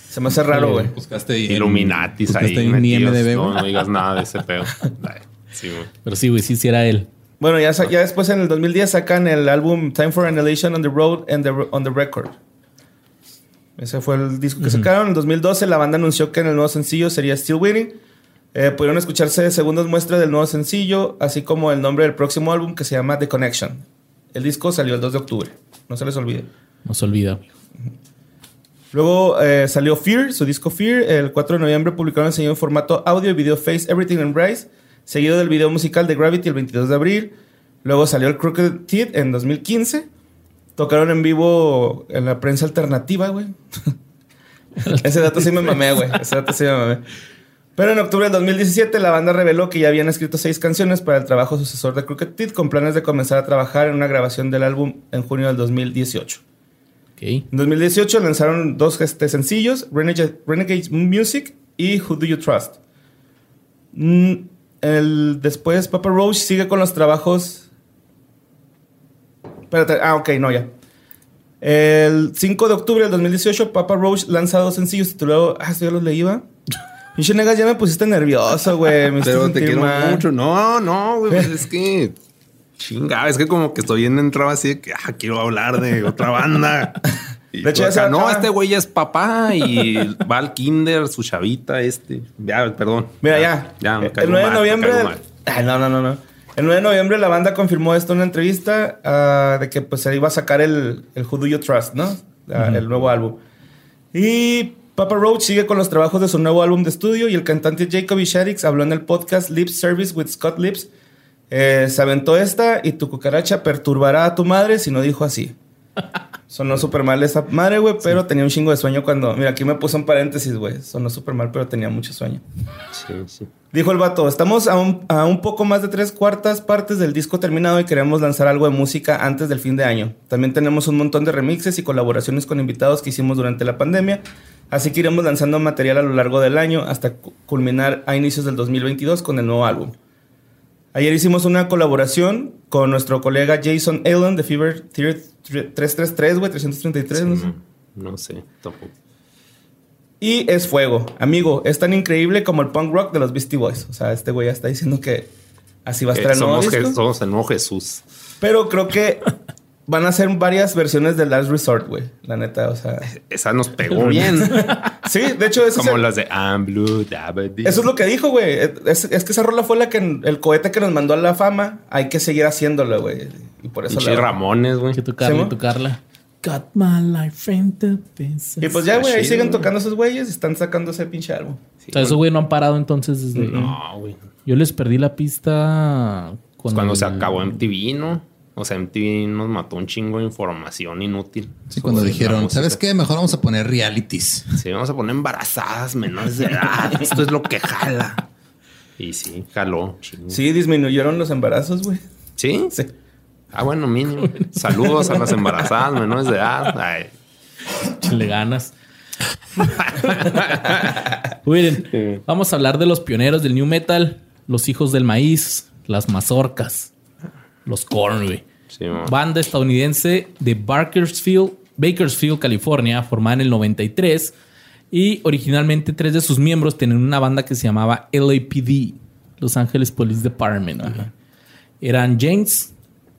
S2: Se me hace raro, güey.
S3: Buscaste
S4: Illuminatis
S3: buscaste
S4: ahí.
S3: en mi
S4: metidos.
S3: IMDb,
S4: no, digas nada de ese pedo. Sí, güey.
S1: Pero sí, güey, sí, sí era él.
S2: Bueno, ya, sa- ya después en el 2010 sacan el álbum Time for Annihilation on the Road and the, on the Record. Ese fue el disco que sacaron. En 2012 la banda anunció que en el nuevo sencillo sería Still Waiting. Eh, pudieron escucharse segundos muestras del nuevo sencillo, así como el nombre del próximo álbum que se llama The Connection. El disco salió el 2 de octubre. No se les olvide.
S1: No se olvida.
S2: Luego eh, salió Fear, su disco Fear. El 4 de noviembre publicaron el sencillo en formato audio y video Face Everything Embrace, seguido del video musical de Gravity el 22 de abril. Luego salió el Crooked Teeth en 2015. Tocaron en vivo en la prensa alternativa, güey. Ese dato sí me mamé, güey. Ese dato sí me mamé. Pero en octubre del 2017 la banda reveló que ya habían escrito seis canciones para el trabajo sucesor de Crooked Teeth con planes de comenzar a trabajar en una grabación del álbum en junio del 2018.
S1: Ok.
S2: En 2018 lanzaron dos este, sencillos, Renegade, Renegade Music y Who Do You Trust. Mm, el, después Papa Roach sigue con los trabajos... Espérate, ah, ok, no, ya. El 5 de octubre del 2018 Papa Roach lanza dos sencillos titulados... Ah, esto ya los leí, ¿va? Pinche negas, ya me pusiste nervioso, güey. Me
S4: Pero te quiero
S2: mal.
S4: mucho. No, no, güey. pues es que. Chinga, es que como que estoy en entrada así de que ah, quiero hablar de otra banda. Y
S2: De hecho,
S4: acá, no, este güey es papá y va al kinder, su chavita, este. Ya, perdón.
S2: Mira, ya.
S4: Ya, me
S2: el
S4: caigo
S2: 9 de
S4: mal,
S2: noviembre. Ay, no, no, no, no. El 9 de noviembre la banda confirmó esto en una entrevista ah, de que pues se iba a sacar el, el Who Do You Trust, ¿no? Ah, El nuevo álbum. Y Papa Roach sigue con los trabajos de su nuevo álbum de estudio y el cantante Jacob Shadix habló en el podcast Lip Service with Scott Lips. Eh, se aventó esta y tu cucaracha perturbará a tu madre si no dijo así. Sonó súper mal esa madre, güey, pero tenía un chingo de sueño cuando... Mira, aquí me puso un paréntesis, güey. Sonó súper mal, pero tenía mucho sueño.
S4: Sí, sí.
S2: Dijo el vato, estamos a un, a un poco más de tres cuartas partes del disco terminado y queremos lanzar algo de música antes del fin de año. También tenemos un montón de remixes y colaboraciones con invitados que hicimos durante la pandemia, así que iremos lanzando material a lo largo del año hasta cu- culminar a inicios del 2022 con el nuevo álbum. Ayer hicimos una colaboración con nuestro colega Jason Allen de Fever Theater 333, güey, 333, no sé.
S4: No, sé, tampoco.
S2: Y es fuego. Amigo, es tan increíble como el punk rock de los Beastie Boys. O sea, este güey ya está diciendo que así va a estar
S4: Eh,
S2: el nuevo
S4: somos,
S2: disco.
S4: Somos el nuevo Jesús.
S2: Pero creo que van a ser varias versiones de Last Resort, güey. La neta, o sea.
S4: Esa nos pegó bien.
S2: Sí, de hecho, eso, es,
S4: Como
S2: el-
S4: las de I'm Blue, Dabba-dee.
S2: eso es lo que dijo, güey. Es, es que esa rola fue la que el cohete que nos mandó a la fama. Hay que seguir haciéndolo, güey. Y por eso
S4: Pinche
S2: la-
S4: Ramones, güey.
S1: Que tu Carla,
S2: ¿Sí,
S1: y tu Carla. Got my life in the pieces.
S2: Y pues ya, güey, ahí
S4: chido,
S2: siguen tocando esos güeyes y están sacando ese pinche álbum.
S4: Sí,
S1: O sea, esos güey no han parado entonces desde...
S4: No, güey.
S1: Yo les perdí la pista
S4: Pues cuando se acabó MTV, ¿no? O sea, MTV nos mató un chingo de información inútil.
S3: Sí, cuando dijeron. ¿sabes qué? Mejor vamos a poner realities.
S4: Sí, vamos a poner embarazadas menores de edad. Esto es lo que jala. Y sí, jaló. chingo.
S2: Sí, disminuyeron los embarazos, güey.
S4: ¿Sí?
S2: Sí.
S4: Ah, bueno, mínimo. Saludos a las embarazadas menores de edad. Ay,
S1: Le ganas. Miren,
S4: Sí.
S1: vamos a hablar de los pioneros del new metal, los hijos del maíz, las mazorcas, los corn, güey.
S4: sí, mo.
S1: Banda estadounidense de Bakersfield, Bakersfield, California, formada en el 93. Y originalmente tres de sus miembros tenían una banda que se llamaba LAPD, Los Angeles Police Department. güey. Eran James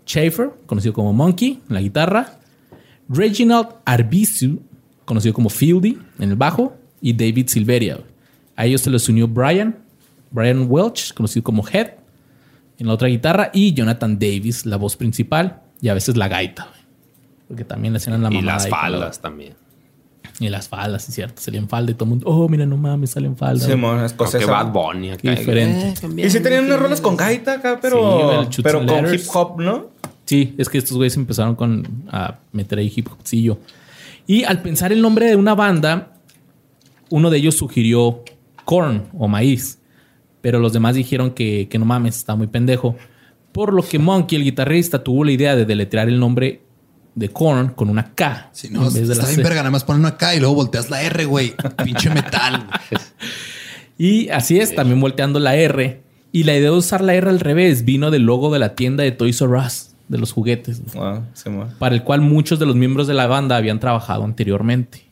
S1: Schaefer, conocido como Monkey, en la guitarra. Reginald Arbizu, conocido como Fieldy, en el bajo. Y David Silveria. güey. A ellos se les unió Brian, Brian Welch, conocido como Head, en la otra guitarra. Y Jonathan Davis, la voz principal. Y a veces la gaita. Porque también le hacían la
S4: Y
S1: mamada
S4: las
S1: ahí con la-
S4: faldas también.
S1: y las faldas, sí, cierto. Salían falda y todo el mundo, oh, mira, no mames, salen falda.
S2: Sí, mon, es
S4: Como que. Bad Bunny acá.
S1: Diferente.
S2: Y sí tenían unas rolas con gaita acá, pero, pero con
S1: Letters.
S2: hip hop, ¿no?
S1: Sí, es que estos güeyes empezaron con a meter ahí hip hopcillo. Y al pensar el nombre de una banda, uno de ellos sugirió corn o maíz. Pero los demás dijeron que, que no mames, está muy pendejo. Por lo que Monkey, el guitarrista, tuvo la idea de deletrear el nombre de Korn con una K.
S3: Si no, está bien verga, nada más ponen una K y luego volteas la R, güey. Pinche metal.
S1: y así es, también volteando la R. Y la idea de usar la R al revés vino del logo de la tienda de Toys R Us, de los juguetes.
S2: Ah,
S1: para el cual muchos de los miembros de la banda habían trabajado anteriormente.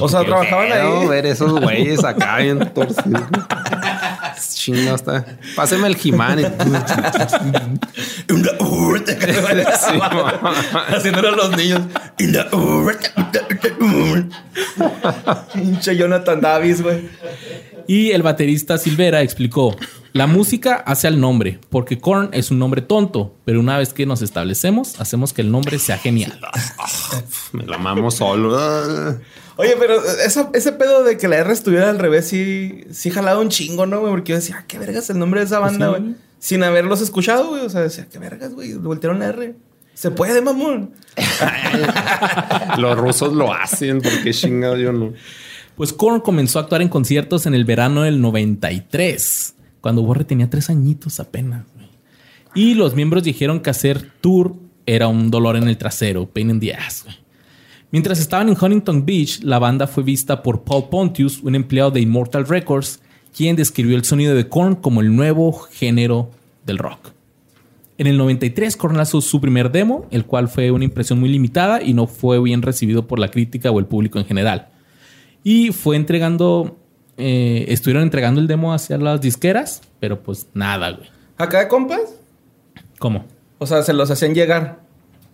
S2: O sea, trabajaban ahí.
S4: ver esos güeyes acá bien torcidos. Chinga hasta. Páseme el Jimán.
S2: Haciéndolo a los niños. Pinche Jonathan Davis, güey.
S1: Y el baterista Silvera explicó: La música hace al nombre, porque Korn es un nombre tonto, pero una vez que nos establecemos, hacemos que el nombre sea genial.
S4: Me la amamos solo.
S2: Oye, pero ese pedo de que la R estuviera al revés, sí, sí jalado un chingo, ¿no, güey? Porque yo decía, ah, ¿qué vergas el nombre de esa banda, güey? Sin haberlos escuchado, güey. O sea, decía, ¿qué vergas, güey? Voltearon la R. Se puede, mamón.
S4: Los rusos lo hacen, porque chingado yo no.
S1: Pues Korn comenzó a actuar en conciertos en el verano del 93, cuando Borre tenía tres añitos apenas. Y los miembros dijeron que hacer tour era un dolor en el trasero, pain in the ass. Güey. Mientras estaban en Huntington Beach, la banda fue vista por Paul Pontius, un empleado de Immortal Records, quien describió el sonido de Korn como el nuevo género del rock. En el 93, Korn lanzó su primer demo, el cual fue una impresión muy limitada y no fue bien recibido por la crítica o el público en general. Y fue entregando, eh, estuvieron entregando el demo hacia las disqueras, pero pues nada, güey.
S2: ¿Acá de compas?
S1: ¿Cómo?
S2: O sea, se los hacían llegar.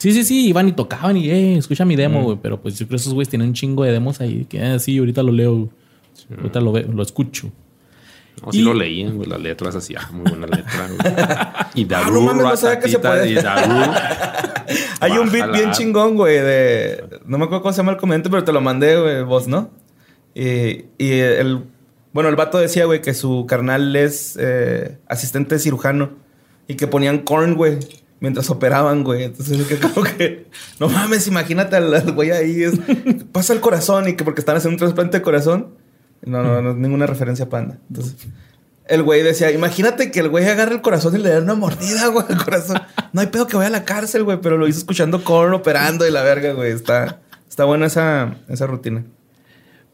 S1: Sí, sí, sí, iban y tocaban y, eh, escucha mi demo, güey. Pero pues yo creo que esos güeyes tienen un chingo de demos ahí. Que así, ah, ahorita lo leo. Ahorita lo, veo, lo escucho.
S4: No, sí lo leían, güey. Las letras así, ah, muy buena letra, güey. Y
S2: Daru, ah, no mames, no sabía que se puede. Hay un beat bien chingón, güey, de... No me acuerdo cómo se llama el comentario, pero te lo mandé, güey, vos, ¿no? Y, y el... Bueno, el vato decía, güey, que su carnal es eh, asistente cirujano. Y que ponían corn, güey mientras operaban, güey. Entonces, que como que, no mames, imagínate al, güey ahí, es, pasa el corazón y que porque están haciendo un trasplante de corazón. No, no, no, ninguna referencia panda. Entonces, el güey decía, imagínate que el güey agarre el corazón y le dé una mordida, güey, al corazón. No hay pedo que vaya a la cárcel, güey, pero lo hizo escuchando Korn operando y la verga, güey. Está, está buena esa, esa rutina.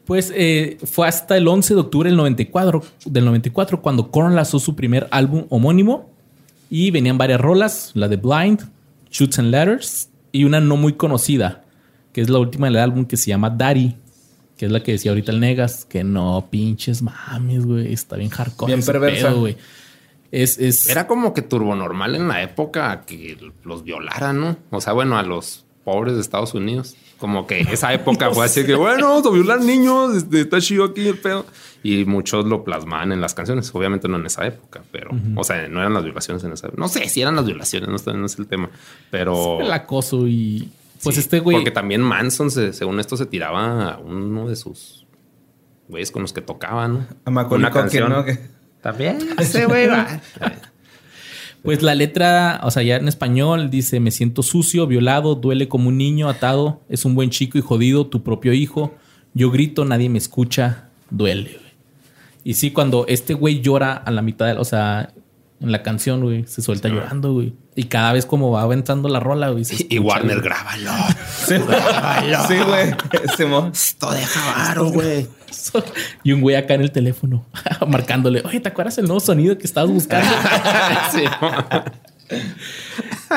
S1: Pues eh, fue hasta el 11 de octubre del 94, del 94 cuando Korn lanzó su primer álbum homónimo y venían varias rolas, la de Blind, Shoots and Letters y una no muy conocida, que es la última del álbum que se llama Daddy, que es la que decía ahorita el Negas, que no pinches mames, güey, está bien hardcore.
S2: Bien perversa, güey.
S1: Es, es...
S4: Era como que turbo normal en la época que los violaran, ¿no? O sea, bueno, a los pobres de Estados Unidos. Como que esa época fue así que, bueno, vamos a violar niños, este, está chido aquí el pedo. Y muchos lo plasmaban en las canciones. Obviamente no en esa época, pero, o sea, no eran las violaciones en esa época. No sé si eran las violaciones, no, es el tema, pero.
S1: El acoso y. Pues este güey.
S4: Porque también Manson, según esto, se tiraba a uno de sus güeyes con los que tocaban.
S2: A Macaulay canción. ¿no?
S4: También. Ese güey va.
S1: Pues la letra, o sea, ya en español dice: Me siento sucio, violado, duele como un niño atado, es un buen chico y jodido, tu propio hijo. Yo grito, nadie me escucha, duele. Y sí, cuando este güey llora a la mitad, de, o sea, en la canción, güey, se suelta llorando, güey. Y cada vez como va aventando la rola, güey.
S4: Y Warner, grábalo.
S2: Sí, grábalo. Sí, güey.
S4: Esto deja varo, güey.
S1: Y un güey acá en el teléfono marcándole, oye, ¿te acuerdas el nuevo sonido que estabas buscando? sí.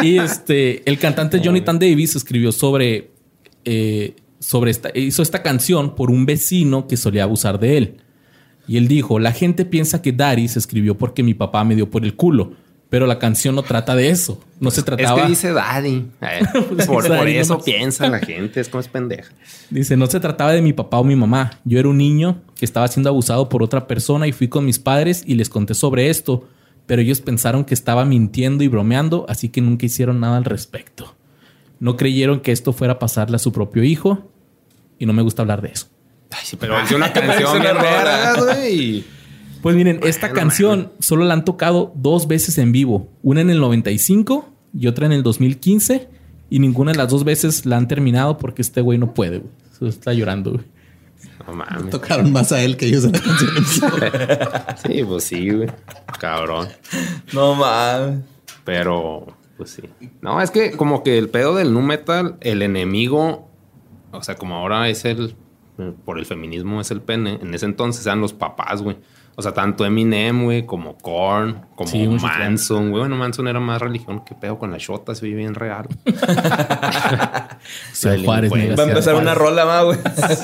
S1: y este, el cantante Jonathan Davis escribió sobre, eh, sobre esta, hizo esta canción por un vecino que solía abusar de él. Y él dijo, la gente piensa que Daddy se escribió porque mi papá me dio por el culo. Pero la canción no trata de eso. No se trataba...
S4: Es que dice Daddy. Eh, por, eso piensa la gente. Es como es pendeja.
S1: Dice, no se trataba de mi papá o mi mamá. Yo era un niño que estaba siendo abusado por otra persona y fui con mis padres y les conté sobre esto. Pero ellos pensaron que estaba mintiendo y bromeando, así que nunca hicieron nada al respecto. No creyeron que esto fuera a pasarle a su propio hijo y no me gusta hablar de eso.
S4: Ay, sí, pero es una canción bien rara, güey.
S1: Pues miren, esta canción solo la han tocado dos veces en vivo. Una en el 95 y otra en el 2015. Y ninguna de las dos veces la han terminado porque este güey no puede, güey. Se está llorando, güey.
S3: No mames. Tocaron más a él que ellos en la canción.
S4: sí, pues sí, güey. Cabrón.
S2: No mames.
S4: Pero Pues sí. No, es que como que el pedo del nu metal, el enemigo, o sea, como ahora es el, por el feminismo es el pene, en ese entonces eran los papás, güey. O sea, tanto Eminem, güey, como Korn, como
S1: Sí,
S4: Manson, güey. Bueno, Manson era más religión que pedo con la shota, se oye bien real.
S1: Ciudad Juárez,
S2: Va a empezar una rola más, güey.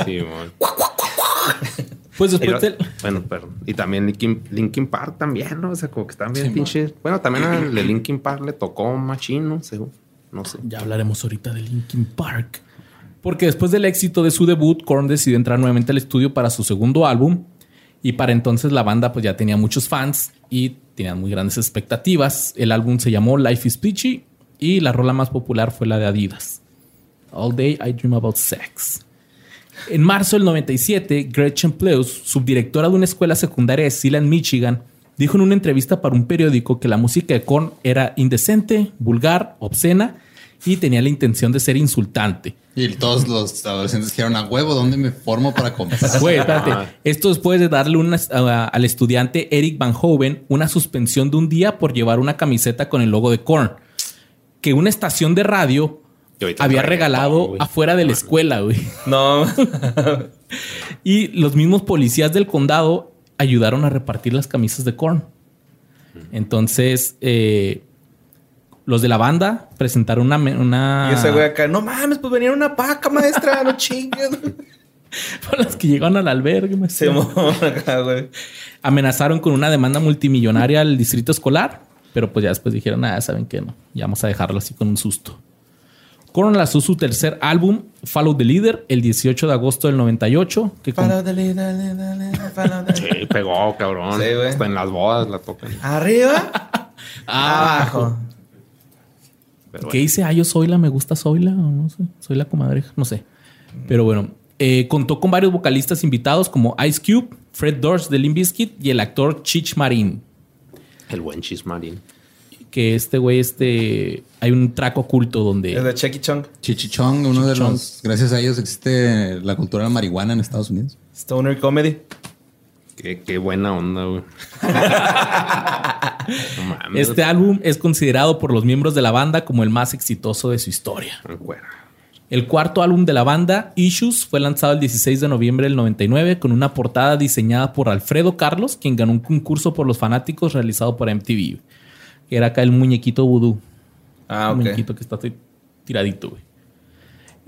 S4: Sí, man.
S1: Pues después del-
S4: Bueno, perdón. Y también Linkin, Linkin Park también, ¿no? O sea, como que están bien pinches. Bueno, también al de Linkin Park le tocó machín, ¿no? Según- No sé.
S1: Ya hablaremos ahorita de Linkin Park. Porque después del éxito de su debut, Korn decidió entrar nuevamente al estudio para su segundo álbum. Y para entonces la banda pues ya tenía muchos fans y tenían muy grandes expectativas. El álbum se llamó Life is Peachy y la rola más popular fue la de Adidas. All Day I Dream About Sex. En marzo del 97, Gretchen Pleus, subdirectora de una escuela secundaria de Sealand, Michigan, dijo en una entrevista para un periódico que la música de Korn era indecente, vulgar, obscena y tenía la intención de ser insultante.
S3: Y todos los adolescentes dijeron a huevo, ¿dónde me formo para comprar?
S1: Güey, espérate. Esto después de darle una- a- al estudiante Eric Van Hoven una suspensión de un día por llevar una camiseta con el logo de Korn. Que una estación de radio había regalado afuera de la escuela, güey.
S2: No.
S1: Y los mismos policías del condado ayudaron a repartir las camisas de Korn. Entonces, eh, los de la banda presentaron una... una
S2: Y ese güey acá, no mames, pues venía una paca, maestra, no chingues.
S1: Por las que llegaron al albergue. me
S2: Se acá, güey.
S1: amenazaron con una demanda multimillonaria al distrito escolar, pero pues ya después dijeron, nada, saben que no, ya vamos a dejarlo así con un susto. Korn lanzó su tercer álbum, Follow the Leader, el 18 de agosto del 98, que con-
S2: Follow the leader, dale, dale, follow the-
S4: Sí, pegó, cabrón.
S2: Sí, güey.
S4: Hasta en las bodas la tocan.
S2: Arriba, abajo.
S4: Pero
S1: ¿Qué
S4: bueno.
S1: dice? Ah, yo soy la, me gusta Zoila, o no sé, soy la comadreja, no sé. Pero bueno, eh, contó con varios vocalistas invitados como Ice Cube, Fred Durst de Limp Bizkit y el actor Chich Marín.
S4: El buen chismarín.
S1: Que este güey, este, hay un track oculto donde...
S2: Es de Checky Chong.
S3: Chichichong, uno de los. Gracias a ellos existe la cultura de la marihuana en Estados Unidos.
S2: Stoner Comedy.
S4: Qué, qué buena onda, güey. no.
S1: Este álbum es considerado por los miembros de la banda como el más exitoso de su historia.
S4: Cuera.
S1: El cuarto álbum de la banda, Issues, fue lanzado el 16 de noviembre del 99 con una portada diseñada por Alfredo Carlos, quien ganó un concurso por los fanáticos realizado por MTV. Que era acá el muñequito vudú.
S2: Ah,
S1: Un muñequito que está ti- tiradito, güey.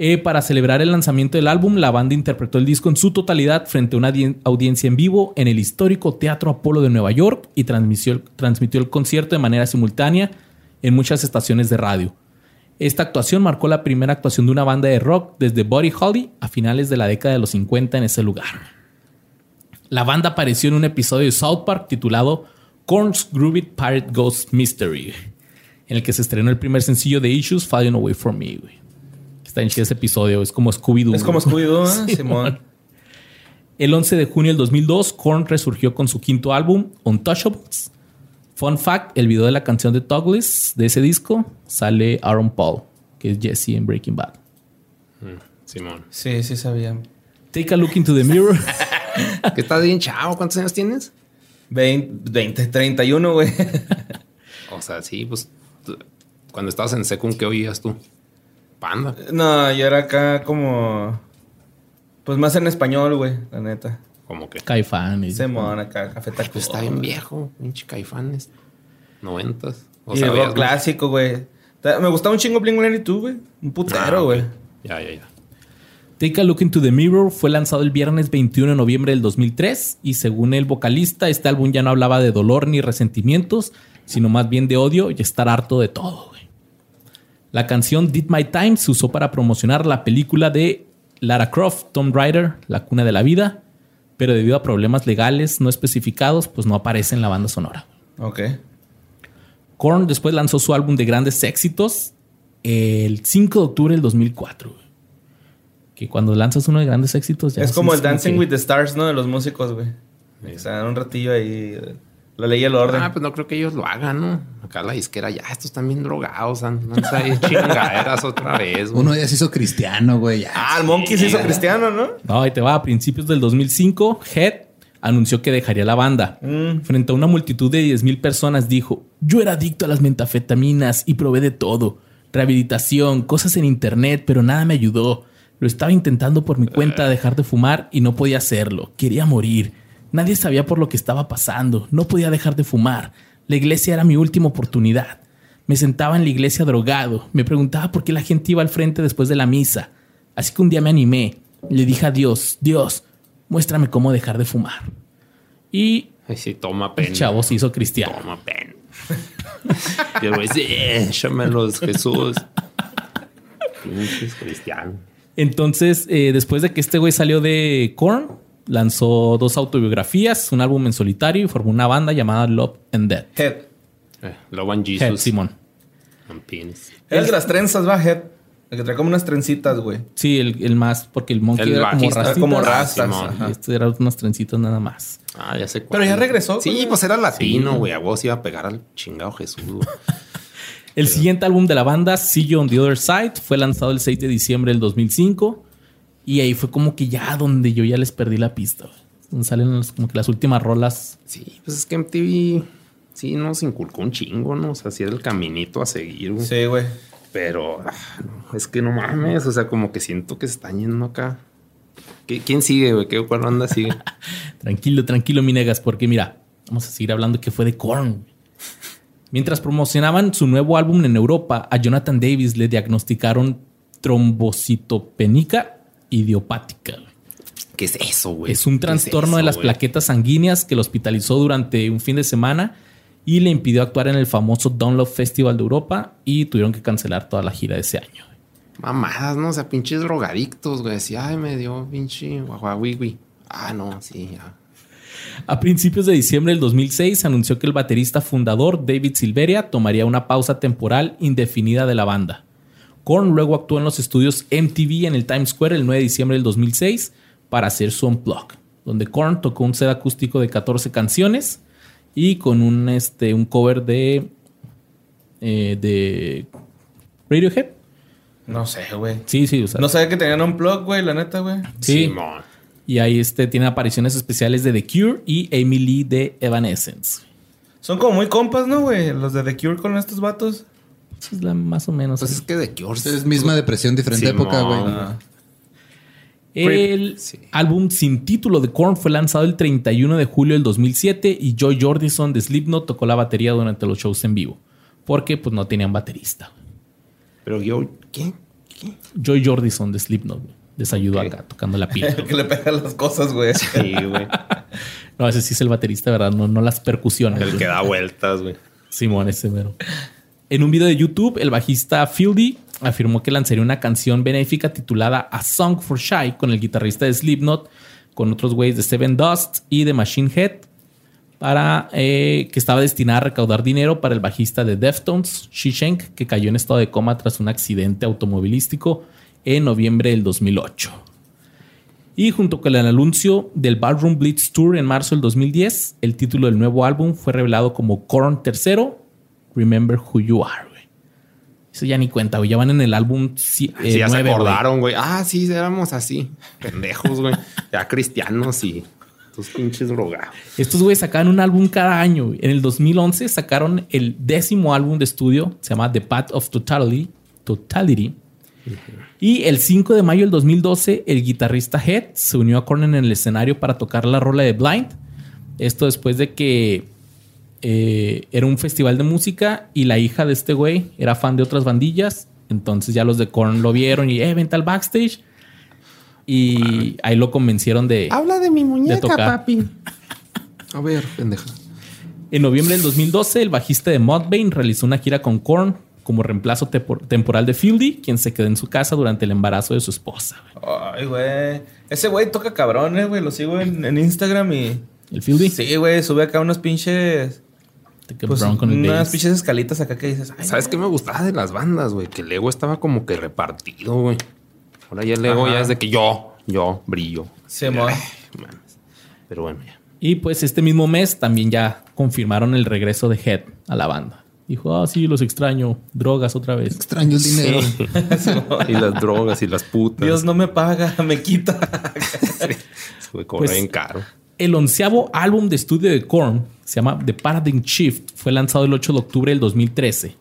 S1: Eh, para celebrar el lanzamiento del álbum, la banda interpretó el disco en su totalidad frente a una audien- audiencia en vivo en el histórico Teatro Apolo de Nueva York y transmitió, transmitió el concierto de manera simultánea en muchas estaciones de radio. Esta actuación marcó la primera actuación de una banda de rock desde Buddy Holly a finales de la década de los 50 en ese lugar. La banda apareció en un episodio de South Park titulado Korn's Groovy Pirate Ghost Mystery, en el que se estrenó el primer sencillo de Issues, Falling Away From Me. Está en chido ese episodio, es como Scooby-Doo.
S2: Es como. Scooby-Doo, ¿eh? Simón.
S1: El 11 de junio del 2002, Korn resurgió con su quinto álbum, Untouchables. Fun fact, el video de la canción de Douglas de ese disco sale Aaron Paul, que es Jesse en Breaking Bad.
S4: Simón.
S2: Sí, sí sabía.
S1: Take a look into the mirror.
S4: Que estás bien chavo. ¿Cuántos años tienes?
S2: 20, 20 31, güey.
S4: O sea, sí, pues. Cuando estabas en Secund, ¿qué oías tú? Panda.
S2: No, yo era acá como... Pues más en español, güey, la neta.
S4: Como que.
S1: Caifán. y-
S2: Simón, acá, Café Tacuba.
S4: Pues está bien viejo, pinche caifanes. Noventas. O
S2: y
S4: sea,
S2: rock
S4: veías-
S2: clásico, güey. Me gustaba un chingo Blink-182, güey. Un
S4: Ah,
S2: putero,
S4: ok.
S2: güey.
S4: Ya, ya, ya.
S1: Take a Look into the Mirror fue lanzado el viernes 21 de noviembre del 2003 y según el vocalista, este álbum ya no hablaba de dolor ni resentimientos, sino más bien de odio y estar harto de todo. La canción Did My Time se usó para promocionar la película de Lara Croft, Tomb Raider, La Cuna de la Vida, pero debido a problemas legales no especificados, pues no aparece en la banda sonora.
S2: Ok.
S1: Korn después lanzó su álbum de grandes éxitos el 5 de octubre del 2004. güey. Que cuando lanzas uno de grandes éxitos ya
S2: es como el Dancing
S1: que-
S2: with the Stars, ¿no? De los músicos, güey. O sea, un ratillo ahí. Eh, La ley y el orden.
S4: Ah, pues no creo que ellos lo hagan, ¿no? Acá la disquera, ya, estos están bien drogados, no ahí chingaderas otra vez. güey.
S3: Uno ya se hizo cristiano, güey. ya.
S2: Ah, el Monkey se hizo cristiano, ¿no?
S1: No, ahí te va. A principios del 2005, Head anunció que dejaría la banda. Frente a una multitud de 10.000 personas dijo, yo era adicto a las metafetaminas y probé de todo. Rehabilitación, cosas en internet, pero nada me ayudó. Lo estaba intentando por mi cuenta dejar de fumar y no podía hacerlo. Quería morir. Nadie sabía por lo que estaba pasando. No podía dejar de fumar. La iglesia era mi última oportunidad. Me sentaba en la iglesia drogado. Me preguntaba por qué la gente iba al frente después de la misa. Así que un día me animé. Le dije a Dios, Dios, muéstrame cómo dejar de fumar. Y
S4: sí, toma pen.
S1: el chavo se hizo cristiano.
S4: Toma pen. y el güey, sí, échamelos, Jesús. Cristiano.
S1: Entonces, eh, después de que este güey salió de Korn, lanzó dos autobiografías, un álbum en solitario y formó una banda llamada Love and Death.
S2: Head.
S4: Eh, Love and
S1: Head,
S4: Jesus.
S1: Simón.
S4: and penis.
S2: Era el de las trenzas, va, Head. El que trae como unas trencitas, güey.
S1: Sí, el, el más, porque el Monkey
S4: El
S1: era como
S4: bajista,
S1: racista.
S2: como
S4: Ah,
S2: rastas.
S1: Este era unas trencitas nada más.
S4: Ah, ya sé cuál.
S2: Pero ya regresó.
S4: Sí, pues era latino, güey. A vos iba a pegar al chingado Jesús.
S1: El siguiente álbum de la banda, See You on the Other Side, fue lanzado el 6 de diciembre del 2005. Y ahí fue como que ya donde yo ya les perdí la pista. güey. Donde salen los- como que las últimas rolas.
S4: Sí, pues es que MTV sí nos inculcó un chingo, ¿no? O sea, sí era el caminito a seguir, güey.
S2: Sí, güey.
S4: Pero ah, no, es que no mames, o sea, como que siento que se están yendo acá. ¿Qué- ¿Quién sigue, güey? ¿Qué cuál banda sigue?
S1: Tranquilo, tranquilo, mi negas, porque mira, vamos a seguir hablando que fue de Korn. Mientras promocionaban su nuevo álbum en Europa, a Jonathan Davis le diagnosticaron trombocitopénica idiopática.
S4: ¿Qué es eso, güey?
S1: Es un
S4: ¿Qué
S1: trastorno de
S4: eso,
S1: las plaquetas sanguíneas que lo hospitalizó durante un fin de semana y le impidió actuar en el famoso Download Festival de Europa y tuvieron que cancelar toda la gira de ese año.
S4: Mamadas, ¿no? O sea, pinches drogadictos, güey. Decía, ay, me dio pinche guaguaguigui. Ah, no, sí, ya.
S1: A principios de diciembre del 2006 anunció que el baterista fundador David Silveria tomaría una pausa temporal indefinida de la banda. Korn luego actuó en los estudios MTV en el Times Square el 9 de diciembre del 2006 para hacer su unplug, donde Korn tocó un set acústico de 14 canciones y con un, este, un cover de, eh, de Radiohead.
S2: No sé, güey.
S1: Sí, sí, o sea,
S2: No sabía que tenían un plug, güey, la neta, güey.
S1: sí.
S4: Simón.
S1: Y ahí este, tiene apariciones especiales de The Cure y Amy Lee de Evanescence.
S2: Son como muy compas, ¿no, güey? Los de The Cure con estos vatos.
S1: Esa es la más o menos.
S4: Pues es que de Cure.
S3: Es misma depresión, diferente
S4: Simón.
S3: época, güey.
S2: Ah.
S1: El
S4: Sí.
S1: álbum sin título de Korn fue lanzado el 31 de julio del 2007 y Joy Jordison de Slipknot tocó la batería durante los shows en vivo. Porque pues no tenían baterista.
S4: Pero yo, ¿qué? ¿Qué?
S1: Joy Jordison de Slipknot güey, les ayudó acá tocando la pila.
S2: El que le pega las cosas, güey.
S4: Sí, güey.
S1: No, ese sí es el baterista, ¿verdad? No, no las percusiones.
S4: El que da vueltas, güey.
S1: Simón, ese mero. En un video de YouTube, el bajista Fieldy afirmó que lanzaría una canción benéfica titulada A Song for Shy con el guitarrista de Slipknot, con otros güeyes de Seven Dust y de Machine Head, para eh, que estaba destinada a recaudar dinero para el bajista de Deftones, Shishenk, que cayó en estado de coma tras un accidente automovilístico en noviembre del 2008. Y junto con el anuncio del Ballroom Blitz Tour en marzo del 2010, el título del nuevo álbum fue revelado como Korn III, Remember Who You Are. güey. Eso ya ni cuenta, güey. Ya van en el álbum si- eh,
S4: Sí, ya se acordaron, güey. Ah, sí, éramos así. Pendejos, güey. Ya cristianos y tus pinches drogados.
S1: Estos güeyes sacaban un álbum cada año. güey. En el 2011 sacaron el décimo álbum de estudio, se llama The Path of Totality. Totality. Y el 5 de mayo del 2012, el guitarrista Head se unió a Korn en el escenario para tocar la rola de Blind. Esto después de que eh, era un festival de música y la hija de este güey era fan de otras bandillas. Entonces ya los de Korn lo vieron y, eh, vente al backstage. Y ahí lo convencieron de...
S4: Habla de mi muñeca,
S1: tocar.
S4: papi. A ver, pendeja.
S1: En noviembre del 2012, el bajista de Mudvayne realizó una gira con Korn como reemplazo temporal de Fieldy, quien se quedó en su casa durante el embarazo de su esposa.
S2: Ay, güey. Ese güey toca cabrón, eh, güey. Lo sigo en, en Instagram y...
S1: ¿El Fieldy?
S2: Sí, güey. Sube acá unos pinches...
S1: Te
S2: Pues,
S1: brown con el
S2: unas
S1: bass.
S2: pinches escalitas acá que dices... Ay,
S4: ¿Sabes qué me gustaba de las bandas, güey? Que el ego estaba como que repartido, güey. Ahora ya el ego
S2: Ajá.
S4: ya es de que yo, yo brillo. Ay, mames. Pero bueno, ya.
S1: Y pues este mismo mes también ya confirmaron el regreso de Head a la banda. Dijo, ah, sí, los extraño. Drogas otra vez.
S3: Extraño el dinero.
S4: y las drogas y las putas.
S2: Dios no me paga, me quita.
S4: Se
S1: Pues-
S4: bien caro.
S1: El onceavo álbum de estudio de Korn, se llama The Paradigm Shift, fue lanzado el 8 de octubre del 2013.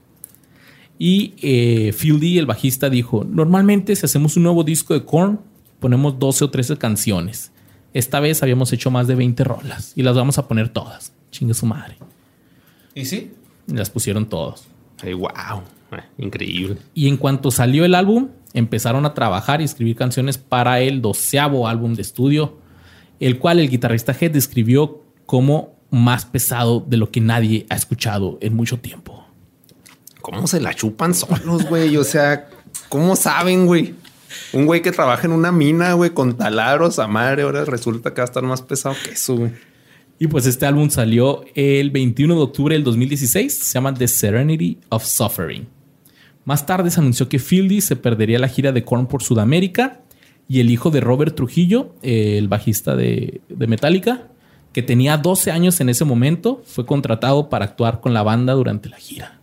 S1: Y eh, Phil D, el bajista, dijo, normalmente si hacemos un nuevo disco de Korn, ponemos 12 o 13 canciones. Esta vez habíamos hecho más de 20 rolas y las vamos a poner todas. Chingue su madre.
S2: ¿Y sí?
S1: Las pusieron todos.
S4: Ay, wow. Eh, increíble.
S1: Y en cuanto salió el álbum, empezaron a trabajar y escribir canciones para el doceavo álbum de estudio, el cual el guitarrista Head describió como más pesado de lo que nadie ha escuchado en mucho tiempo.
S4: ¿Cómo se la chupan solos, güey? O sea, ¿cómo saben, güey? Un güey que trabaja en una mina, güey, con taladros a madre, ahora resulta que va a estar más pesado que eso, güey.
S1: Y pues este álbum salió el 21 de octubre del 2016. Se llama The Serenity of Suffering. Más tarde se anunció que Fieldy se perdería la gira de Korn por Sudamérica y el hijo de Robert Trujillo, el bajista de, de Metallica, que tenía 12 años en ese momento, fue contratado para actuar con la banda durante la gira.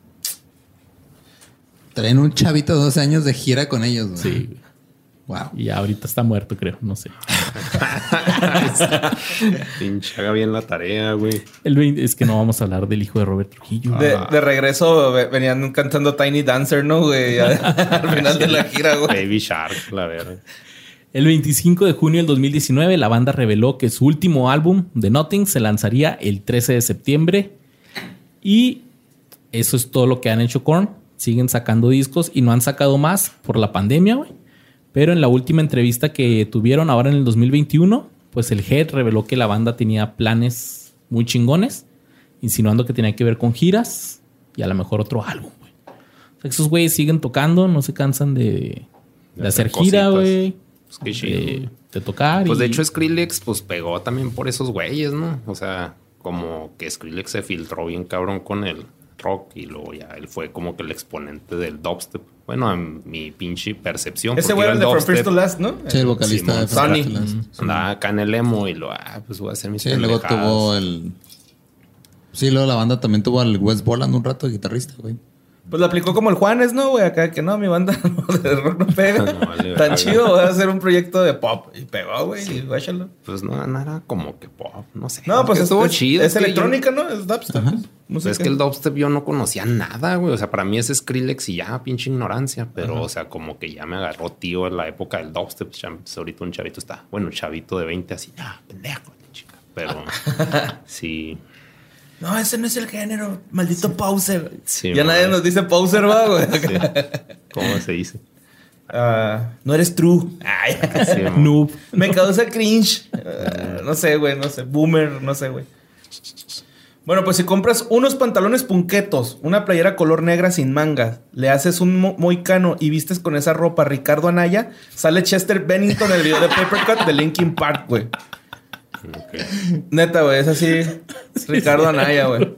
S3: Traen un chavito de 12 años de gira con ellos. güey.
S1: Sí.
S3: Wow.
S1: Y ahorita está muerto, creo. No sé.
S4: Pinche haga bien la tarea, güey.
S1: El 20 es que no vamos a hablar del hijo de Robert Trujillo.
S2: De, de regreso ve- venían cantando Tiny Dancer, ¿no, güey? Al final de la gira, güey.
S4: Baby Shark, la verdad.
S1: El 25 de junio del 2019, la banda reveló que su último álbum, The Nothing, se lanzaría el 13 de septiembre. Y eso es todo lo que han hecho Korn. Siguen sacando discos y no han sacado más por la pandemia, güey. Pero en la última entrevista que tuvieron ahora en el 2021, pues el head reveló que la banda tenía planes muy chingones, insinuando que tenía que ver con giras y a lo mejor otro álbum, güey. O sea, esos güeyes siguen tocando, no se cansan de, de
S4: De
S1: hacer
S4: hacer
S1: gira, güey.
S4: Pues qué chido.
S1: De, de tocar.
S4: Pues de hecho Skrillex pues pegó también por esos güeyes, ¿no? O sea, como que Skrillex se filtró bien cabrón con el rock y luego ya él fue como que el exponente del dubstep. Bueno, en mi pinche percepción.
S2: Ese güey era el de From First to Last, ¿no?
S3: Sí, el vocalista de From
S2: Sonny.
S3: First to Last.
S4: Andaba acá en el emo y lo, ah, pues voy a hacer mis
S3: Sí, luego tuvo el. Sí, luego la banda también tuvo al Wes Boland un rato de guitarrista, güey.
S2: Pues lo aplicó como el Juanes, ¿no, güey? Acá que no, mi banda de rock no pega.
S4: No, vale,
S2: Tan chido, voy a hacer un proyecto de pop. Y pegó, güey, y guáchalo.
S4: Pues no, no era como que pop, no sé.
S2: No, pues
S4: estuvo
S2: es-
S4: chido.
S2: Es
S4: que yo-
S2: electrónica, ¿no? Es dubstep. es
S4: Pues es que el dubstep yo no conocía nada, güey. O sea, para mí es Skrillex y ya, pinche ignorancia. Pero, o sea, como que ya me agarró tío en la época del dubstep. Ya, pues, ahorita un chavito está, bueno, un chavito de 20 así, ah, pendejo, chica. Pero sí,
S2: No, ese no es el género. Maldito poser.
S4: Sí,
S2: ya nadie nos dice poser, va, güey.
S4: sí. ¿Cómo se dice?
S2: No eres true. Ay.
S1: Noob.
S2: Me causa cringe. Ah, no sé, güey, no sé. Boomer, no sé, güey. Bueno, pues si compras unos pantalones punquetos, una playera color negra sin mangas, le haces un mo- moicano y vistes con esa ropa a Ricardo Anaya, sale Chester Bennington en el video de Papercut de Linkin Park, güey. Neta, güey, es así. Es Ricardo Anaya, güey.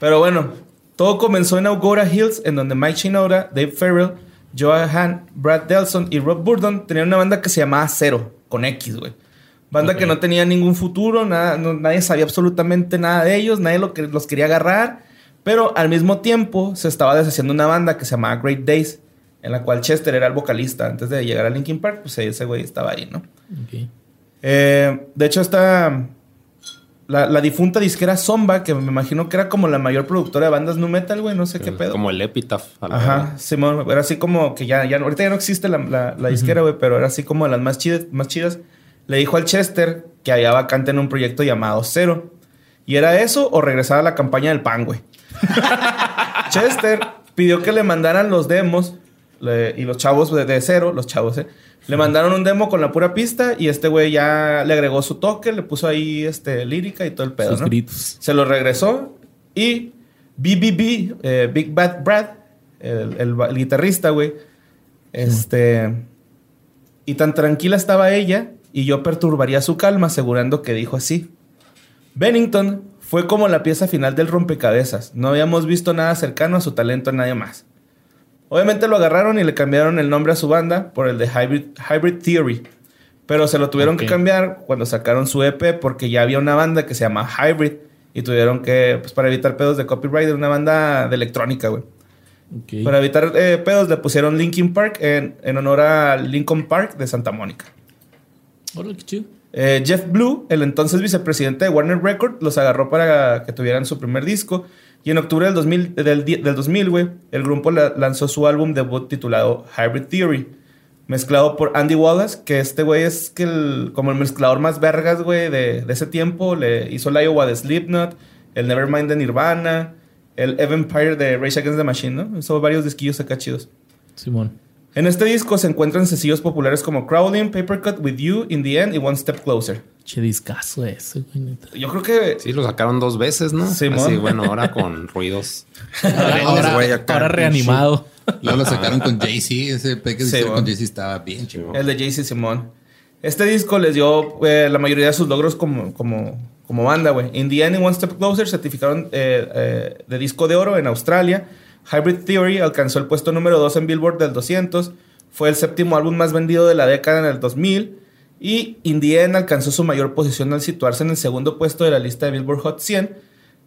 S2: Pero bueno, todo comenzó en Augora Hills, en donde Mike Shinoda, Dave Farrell, Joe Hahn, Brad Delson y Rob Burdon tenían una banda que se llamaba Cero, con X, güey. Banda que no tenía ningún futuro, nada, no- nadie sabía absolutamente nada de ellos, nadie lo que, los quería agarrar. Pero al mismo tiempo se estaba deshaciendo una banda que se llamaba Great Days, en la cual Chester era el vocalista. Antes de llegar a Linkin Park, pues ese güey estaba ahí, ¿no? Eh, de hecho, esta. La, la difunta disquera Zomba, que me imagino que era como la mayor productora de bandas nu metal, güey, no sé qué pedo.
S4: Como el Epitaph.
S2: Ajá. Simón, era así como que ya, ya ahorita ya no existe la, la- la disquera, güey, pero era así como de las más chidas, más chidas. Le dijo al Chester que había vacante en un proyecto llamado Cero. Y era eso o regresar a la campaña del pan, güey. Chester pidió que le mandaran los demos le- y los chavos de, de Cero, los chavos, ¿eh? Le mandaron un demo con la pura pista y este güey ya le agregó su toque, le puso ahí este, lírica y todo el pedo,
S1: Sus
S2: ¿no?
S1: gritos.
S2: Se lo regresó y BBB, eh, Big Bad Brad, el, el ba- el guitarrista, güey, este... Y tan tranquila estaba ella y yo perturbaría su calma asegurando que dijo así. Bennington fue como la pieza final del rompecabezas. No habíamos visto nada cercano a su talento en nadie más. Obviamente lo agarraron y le cambiaron el nombre a su banda por el de Hybrid, Hybrid Theory. Pero se lo tuvieron que cambiar cuando sacaron su EP porque ya había una banda que se llama Hybrid. Y tuvieron que, pues para evitar pedos de copyright, era una banda de electrónica, güey. Para evitar eh, pedos le pusieron Linkin Park en, en honor a Lincoln Park de Santa Mónica. Eh, Jeff Blue, el entonces vicepresidente de Warner Records, los agarró para que tuvieran su primer disco. Y en octubre del 2000, del, di- del 2000 güey, el grupo la- lanzó su álbum debut titulado Hybrid Theory, mezclado por Andy Wallace, que este güey es el- como el mezclador más vergas, güey, de, ese tiempo. Le hizo el Iowa de Slipknot, el Nevermind de Nirvana, el Empire de Rage Against the Machine, ¿no? Hizo varios disquillos acá chidos.
S1: Simón.
S2: En este disco se encuentran sencillos populares como Crawling, Papercut, With You, In the End y One Step Closer.
S1: Che discazo ese, güey.
S2: Yo creo que
S4: Sí, lo sacaron dos veces, ¿no?
S2: Simón.
S4: Así, bueno, ahora con ruidos.
S1: Ahora,
S5: Ahora,
S1: ahora reanimado.
S3: Luego lo sacaron con Jay-Z. Ese
S2: Sí, bueno.
S3: con Jay-Z estaba bien chido.
S2: el de JC Simón. Este disco les dio eh, la mayoría de sus logros como, como, como banda, güey. In the End y One Step Closer certificaron eh, eh, de disco de oro en Australia. Hybrid Theory alcanzó el puesto número 2 en Billboard del 200. Fue el séptimo álbum más vendido de la década en el 2000. Y In the End alcanzó su mayor posición al situarse en el segundo puesto de la lista de Billboard Hot 100.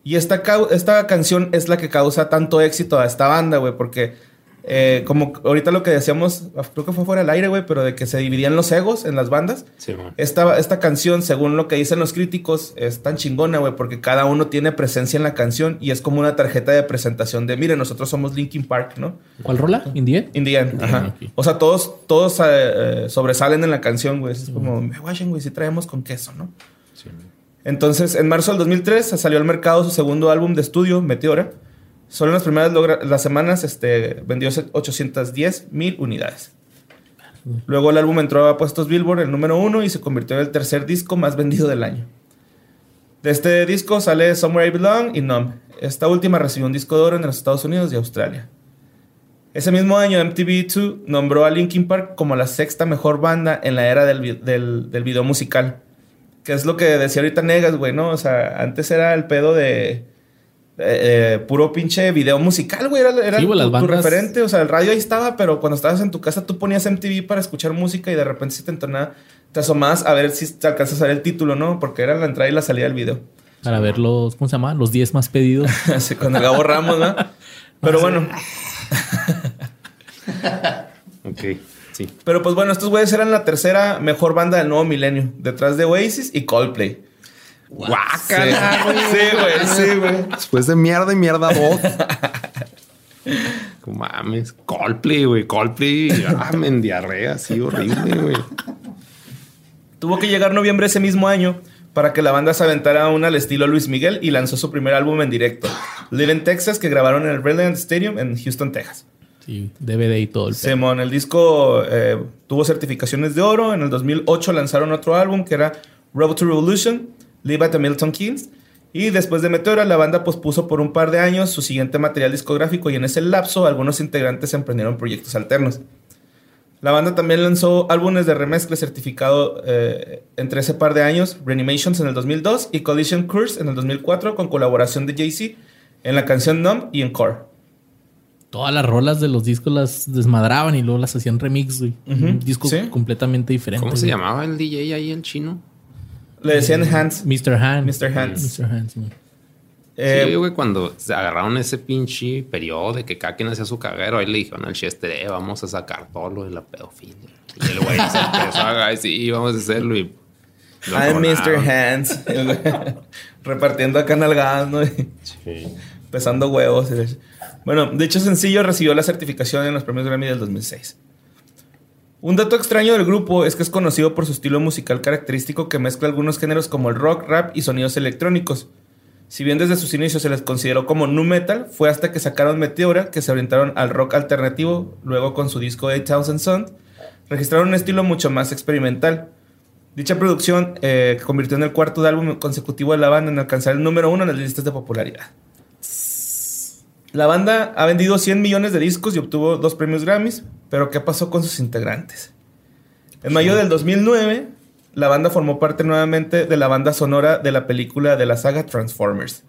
S2: Y esta, esta canción es la que causa tanto éxito a esta banda, güey, porque eh, como ahorita lo que decíamos, creo que fue fuera del aire, güey, pero de que se dividían los egos en las bandas.
S4: Simón.
S2: Esta, esta canción, según lo que dicen los críticos, es tan chingona, güey, porque cada uno tiene presencia en la canción y es como una tarjeta de presentación de, mire, nosotros somos Linkin Park, ¿no?
S1: ¿Cuál rola? ¿Indie?
S2: In the end, ajá. O sea, todos, todos eh, eh, sobresalen en la canción, güey. Es como, me guachen, güey, si traemos con queso, ¿no? Entonces, en marzo del 2003 salió al mercado su segundo álbum de estudio, Meteora. Solo en las primeras las semanas este, vendió 810 mil unidades. Luego el álbum entró a puestos Billboard, el número uno, y se convirtió en el tercer disco más vendido del año. De este disco sale Somewhere I Belong y Numb. Esta última recibió un disco de oro en los Estados Unidos y Australia. Ese mismo año, MTV2 nombró a Linkin Park como la sexta mejor banda en la era del, del, del video musical. Que es lo que decía ahorita Negas, güey, ¿no? O sea, antes era el pedo de... eh, eh, puro pinche video musical, güey. Era, era
S1: Sí,
S2: tu, referente. O sea, el radio ahí estaba, pero cuando estabas en tu casa tú ponías MTV para escuchar música y de repente si te entonaba, te asomabas a ver si te alcanzas a ver el título, ¿no? Porque era la entrada y la salida del video.
S1: Para ver los, ¿cómo se llama? Los 10 más pedidos.
S2: Así con el Gabo Ramos, ¿no? Pero bueno,
S4: Ok, sí.
S2: Pero pues bueno, estos güeyes eran la tercera mejor banda del nuevo milenio, detrás de Oasis y Coldplay.
S4: Guácala, güey.
S2: Sí, güey, sí, güey.
S5: Después de mierda y mierda dos.
S4: No mames. Coldplay, güey. Coldplay. Ah, en diarrea, así horrible, güey.
S2: Tuvo que llegar noviembre ese mismo año para que la banda se aventara una al estilo Luis Miguel y lanzó su primer álbum en directo, Live in Texas, que grabaron en el Reliant Stadium en Houston, Texas.
S1: Sí, DVD y todo el.
S2: Simón, el disco eh, tuvo certificaciones de oro. En el 2008 lanzaron otro álbum que era Road to Revolution, Live at the Milton Keynes. Y después de Meteora, la banda pospuso por un par de años su siguiente material discográfico y en ese lapso algunos integrantes emprendieron proyectos alternos. La banda también lanzó álbumes de remezcla certificado eh, entre ese par de años, Reanimations en el 2002 y Collision Course en el 2004 con colaboración de Jay-Z en la canción Numb y en Core.
S1: Todas las rolas de los discos las desmadraban y luego las hacían remix, güey.
S2: Ujú,
S1: Un disco
S2: sí.
S1: completamente diferente.
S4: ¿Cómo se
S1: güey.
S4: llamaba el DJ ahí, el chino?
S2: Le decían Hands.
S1: Mr. Hand.
S2: Mr. Hands.
S1: Mr. Hands, güey.
S2: Eh,
S4: sí, güey, cuando se agarraron ese pinche periodo de que cada quien hacía su caguero, ahí le dijeron al Chester, eh, vamos a sacar todo lo de la pedofilia. Y el güey se empezó a agarrar, sí, vamos a hacerlo y...
S2: I'm Mr. Hands. Repartiendo acá nalgadas, ¿no?
S4: Sí.
S2: Pesando huevos. Bueno, de hecho, sencillo recibió la certificación en los premios Grammy del 2006. Un dato extraño del grupo es que es conocido por su estilo musical característico que mezcla algunos géneros como el rock, rap y sonidos electrónicos. Si bien desde sus inicios se les consideró como nu metal, fue hasta que sacaron Meteora que se orientaron al rock alternativo, luego con su disco 8000 Sun, registraron un estilo mucho más experimental. Dicha producción eh, convirtió en el cuarto álbum consecutivo de la banda en alcanzar el número uno en las listas de popularidad. La banda ha vendido 100 millones de discos y obtuvo dos premios Grammys, pero ¿qué pasó con sus integrantes? En mayo del 2009, la banda formó parte nuevamente de la banda sonora de la película de la saga Transformers.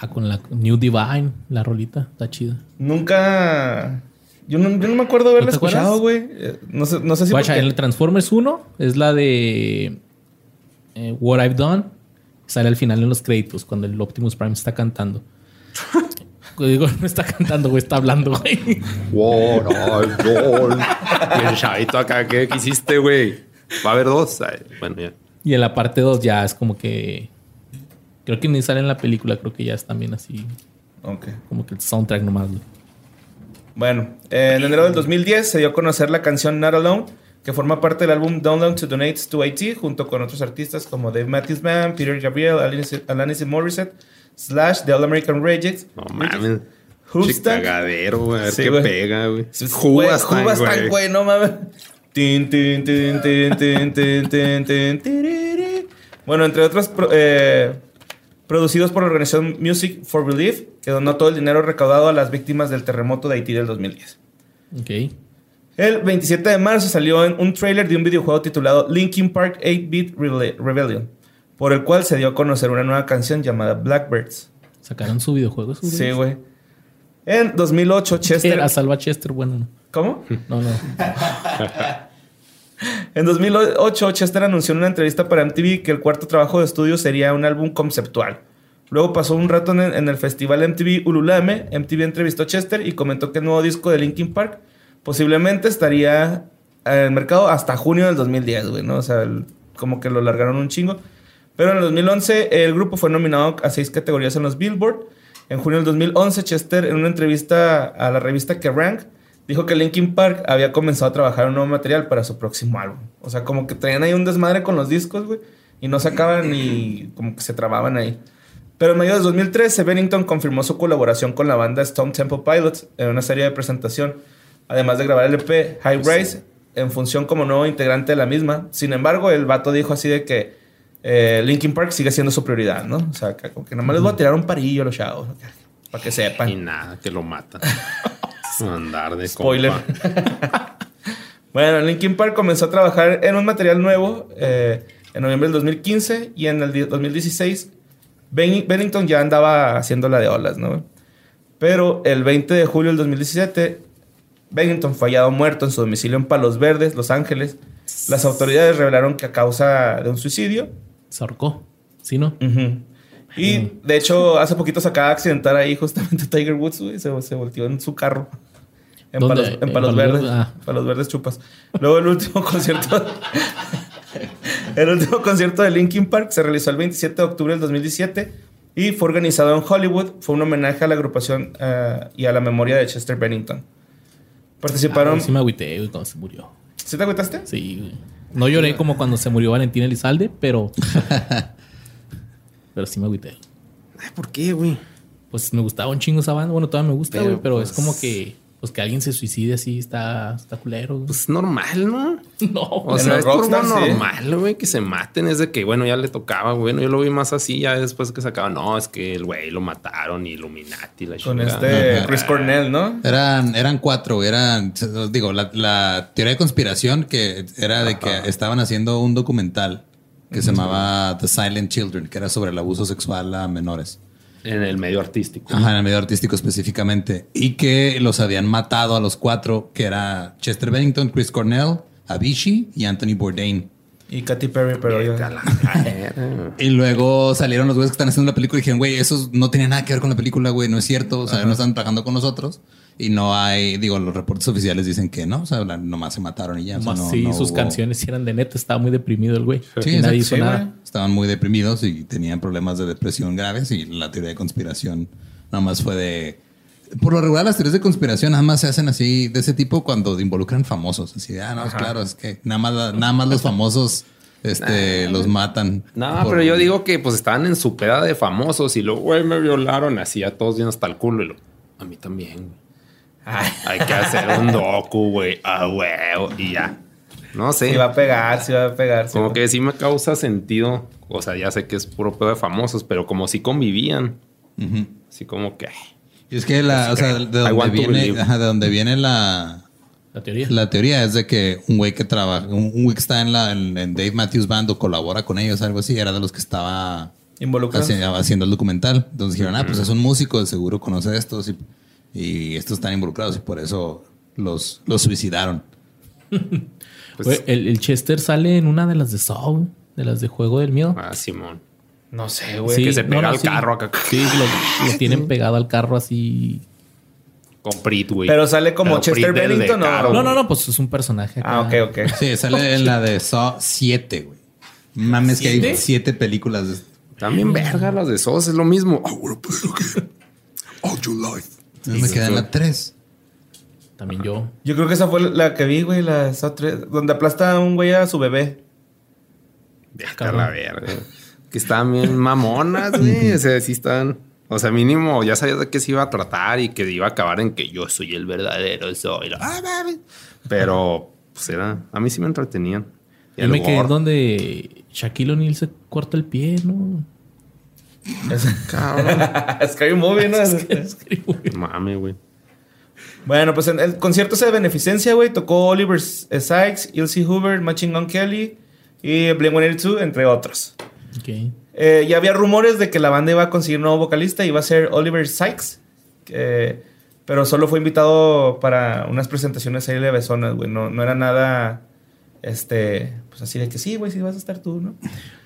S1: Ah, con la New Divine, la rolita. Está chida.
S2: Nunca... Yo no, yo no me acuerdo haberla
S1: ¿No te
S2: escuchado, güey. Eh, No sé, no sé si...
S1: Guacha,
S2: porque-
S1: en el Transformers 1 es la de eh, What I've Done. Sale al final en los créditos cuando el Optimus Prime está cantando. Digo, no está cantando, güey, está hablando, güey.
S5: What I've done.
S4: Y el chavito acá, ¿qué, qué hiciste, güey? Va a haber dos. Ay, bueno, ya.
S1: Y en la parte 2 ya es como que. Creo que ni sale en la película, creo que ya es también así.
S2: Ok.
S1: Como que el soundtrack nomás. güey.
S2: Bueno, eh, en enero del 2010 se dio a conocer la canción Not Alone, que forma parte del álbum Download to Donate to IT, junto con otros artistas como Dave Matthews Band, Peter Gabriel, Alanis, Alanis Morissette, Slash, The All American Rejects,
S4: No mames.
S2: Houston.
S4: Cagadero, güey. A ver
S2: Sí,
S4: qué
S2: güey.
S4: pega, güey. Hubastan,
S2: Hubastan,
S4: güey.
S2: güey, no mames. Tin, tin, tin, tin, tin, tin, tin, tin, tiriri. Bueno, entre otros, pro- eh, producidos por la organización Music for Relief, que donó todo el dinero recaudado a las víctimas del terremoto de Haití del 2010.
S1: Ok.
S2: El 27 de marzo salió en un tráiler de un videojuego titulado Linkin Park 8-Bit Rele- Rebellion, por el cual se dio a conocer una nueva canción llamada Blackbirds.
S1: Sacaron su videojuego.
S2: Sí, güey. En 2008, Chester...
S1: Era Salva Chester, bueno. no.
S2: ¿Cómo?
S1: No, no.
S2: En 2008, Chester anunció en una entrevista para MTV que el cuarto trabajo de estudio sería un álbum conceptual. Luego pasó un rato en el, en el festival MTV Ululame. MTV entrevistó a Chester y comentó que el nuevo disco de Linkin Park posiblemente estaría en el mercado hasta junio del 2010, güey, ¿no? O sea, el- como que lo largaron un chingo. Pero en el 2011 el grupo fue nominado a seis categorías en los Billboard. En junio del 2011 Chester en una entrevista a la revista Kerrang dijo que Linkin Park había comenzado a trabajar un nuevo material para su próximo álbum. O sea, como que traían ahí un desmadre con los discos, güey, y no sacaban y como que se trababan ahí. Pero en medio de 2013 Bennington confirmó su colaboración con la banda Stone Temple Pilots en una serie de presentación, además de grabar el EP High Rise en función como nuevo integrante de la misma. Sin embargo, el vato dijo así de que eh, Linkin Park sigue siendo su prioridad, ¿no? O sea, que como que nomás les voy a tirar un parillo a los chavos, para que
S4: Y
S2: sepan.
S4: nada, que lo matan. Andar de
S2: Spoiler. Bueno, Linkin Park comenzó a trabajar en un material nuevo eh, en noviembre del 2015 y en el di- 2016 Ben- Bennington ya andaba haciendo la de olas, ¿no? Pero el 20 de julio del 2017 Bennington fue hallado muerto en su domicilio en Palos Verdes, Los Ángeles. Las autoridades revelaron que a causa de un suicidio.
S1: Se ahorcó. ¿Sí, no?
S2: Y de hecho, hace poquito se acaba de accidentar ahí justamente Tiger Woods, güey. Se, se volteó en su carro. En. Palos, en
S1: En
S2: Palos Verdes.
S1: Ah.
S2: Palos Verdes chupas. Luego el último concierto. el último concierto de Linkin Park se realizó el 27 de octubre del 2017 y fue organizado en Hollywood. Fue un homenaje a la agrupación eh, y a la memoria de Chester Bennington. Participaron.
S1: Ah, sí me agüité, güey, cuando se murió.
S2: ¿Sí te agüitaste?
S1: Sí, güey. No lloré como cuando se murió Valentín Elizalde, pero. pero sí me agüité.
S4: Ay, ¿Por qué, güey?
S1: Pues me gustaba un chingo esa banda. Bueno, todavía me gusta,
S4: Pero,
S1: güey, pero es
S4: pues-
S1: como que. Pues que alguien se suicide así está, está culero. güey.
S4: Pues normal, ¿no?
S1: no,
S4: O sea, es
S2: sí.
S4: normal, güey, que se maten. Es de que, bueno, ya le tocaba, güey. Bueno, yo lo vi más así, ya después que se acaba. No, es que el güey lo mataron y Illuminati, la
S2: Con
S4: chingada.
S2: este Chris Cornell, ¿no?
S3: Eran, eran cuatro, eran, digo, la, la teoría de conspiración que era de que estaban haciendo un documental que se llamaba The Silent Children, que era sobre el abuso sexual a menores.
S4: En el medio artístico.
S3: Ajá, en el medio artístico específicamente. Y que los habían matado a los cuatro, que era Chester Bennington, Chris Cornell, Avicii y Anthony Bourdain.
S2: Y Katy Perry, pero yo.
S3: Y luego salieron los güeyes que están haciendo la película y dijeron, güey, eso no tiene nada que ver con la película, güey, no es cierto. O sea, no están trabajando con nosotros. Y no hay, digo, los reportes oficiales dicen que no, o sea, la- nomás se mataron y ya. o sea, no-
S1: sí,
S3: no
S1: sus
S3: hubo-
S1: canciones eran de neta. Estaba muy deprimido el güey.
S3: Sí,
S1: y nadie hizo
S2: Sí,
S1: nada.
S2: güey.
S3: Estaban muy deprimidos y tenían problemas de depresión graves y la teoría de conspiración nada más fue de... Por lo regular las teorías de conspiración nada más se hacen así de ese tipo cuando involucran famosos. Así de, ah, no, claro, es que nada más, nada más los famosos este, los matan.
S4: No,
S3: por-
S4: pero yo digo que pues estaban en su peda de famosos y luego, güey, me violaron así a todos bien hasta el culo. Y lo, a mí también, güey.
S2: Ay,
S4: Hay que hacer un docu, güey. Ah, güey. Y ya. No sé.
S2: sí va a pegar, sí va a pegar. sí
S4: Como que sí me causa sentido. O sea, ya sé que es puro pedo de famosos, pero como si convivían.
S3: Ujú.
S4: Así como que.
S3: Y es que la, o sea, de donde viene, ajá, de donde viene la,
S1: La teoría.
S3: la teoría es de que un güey que trabaja, un, un güey que está en la en, en Dave Matthews Band o colabora con ellos, algo así, era de los que estaba
S2: Involucrados.
S3: haci- haciendo el documental. Entonces dijeron, ah, pues es un músico, de seguro conoce a estos y, y estos están involucrados y por eso los, los suicidaron.
S4: Pues,
S1: el, el Chester sale en una de las de Saw, de las de Juego del Miedo.
S4: ah, Simón.
S2: No sé, güey.
S1: Sí,
S4: que se pega
S1: no,
S4: al
S1: sí.
S4: carro acá.
S1: Sí, lo, lo tienen pegado al carro así.
S4: Con Prit, güey.
S2: Pero sale como
S4: Pero
S2: Chester Bennington, ¿no?
S4: caro,
S1: No, no, no, pues es un personaje. acá.
S2: Ah, ok, ok.
S3: Sí, sale en la de Saw 7, güey. Mames que hay
S1: ¿Siete?
S3: películas. de-
S4: También verga las de SOS, es lo mismo. Play again. All your life.
S3: Entonces me queda en la tres.
S1: También yo.
S2: Yo creo que esa fue la que vi, güey, la esa tres, donde aplasta a un güey a su bebé.
S4: Vete a la verga. Que estaban bien mamonas, güey. O sea, sí están. O sea, mínimo ya sabías de qué se iba a tratar y que iba a acabar en que yo soy el verdadero soy. Ah. Pero, pues era. A mí sí me entretenían. Y
S1: Yo
S4: el
S1: me quedé donde Shaquille O'Neal se corta el pie, ¿no?
S4: Cabrón.
S2: Scary Movie, ¿no?
S4: Mame, güey.
S2: Bueno, pues en el concierto ese de beneficencia, güey, tocó Oliver Sykes, Ilse Hoover, Machine Gun Kelly y Blink-182, entre otros.
S1: Ok.
S2: Eh, ya había rumores de que la banda iba a conseguir un nuevo vocalista y iba a ser Oliver Sykes. eh, pero solo fue invitado para unas presentaciones ahí de besonas, güey. No, no era nada, este, pues así de que sí, güey, sí vas a estar tú, ¿no?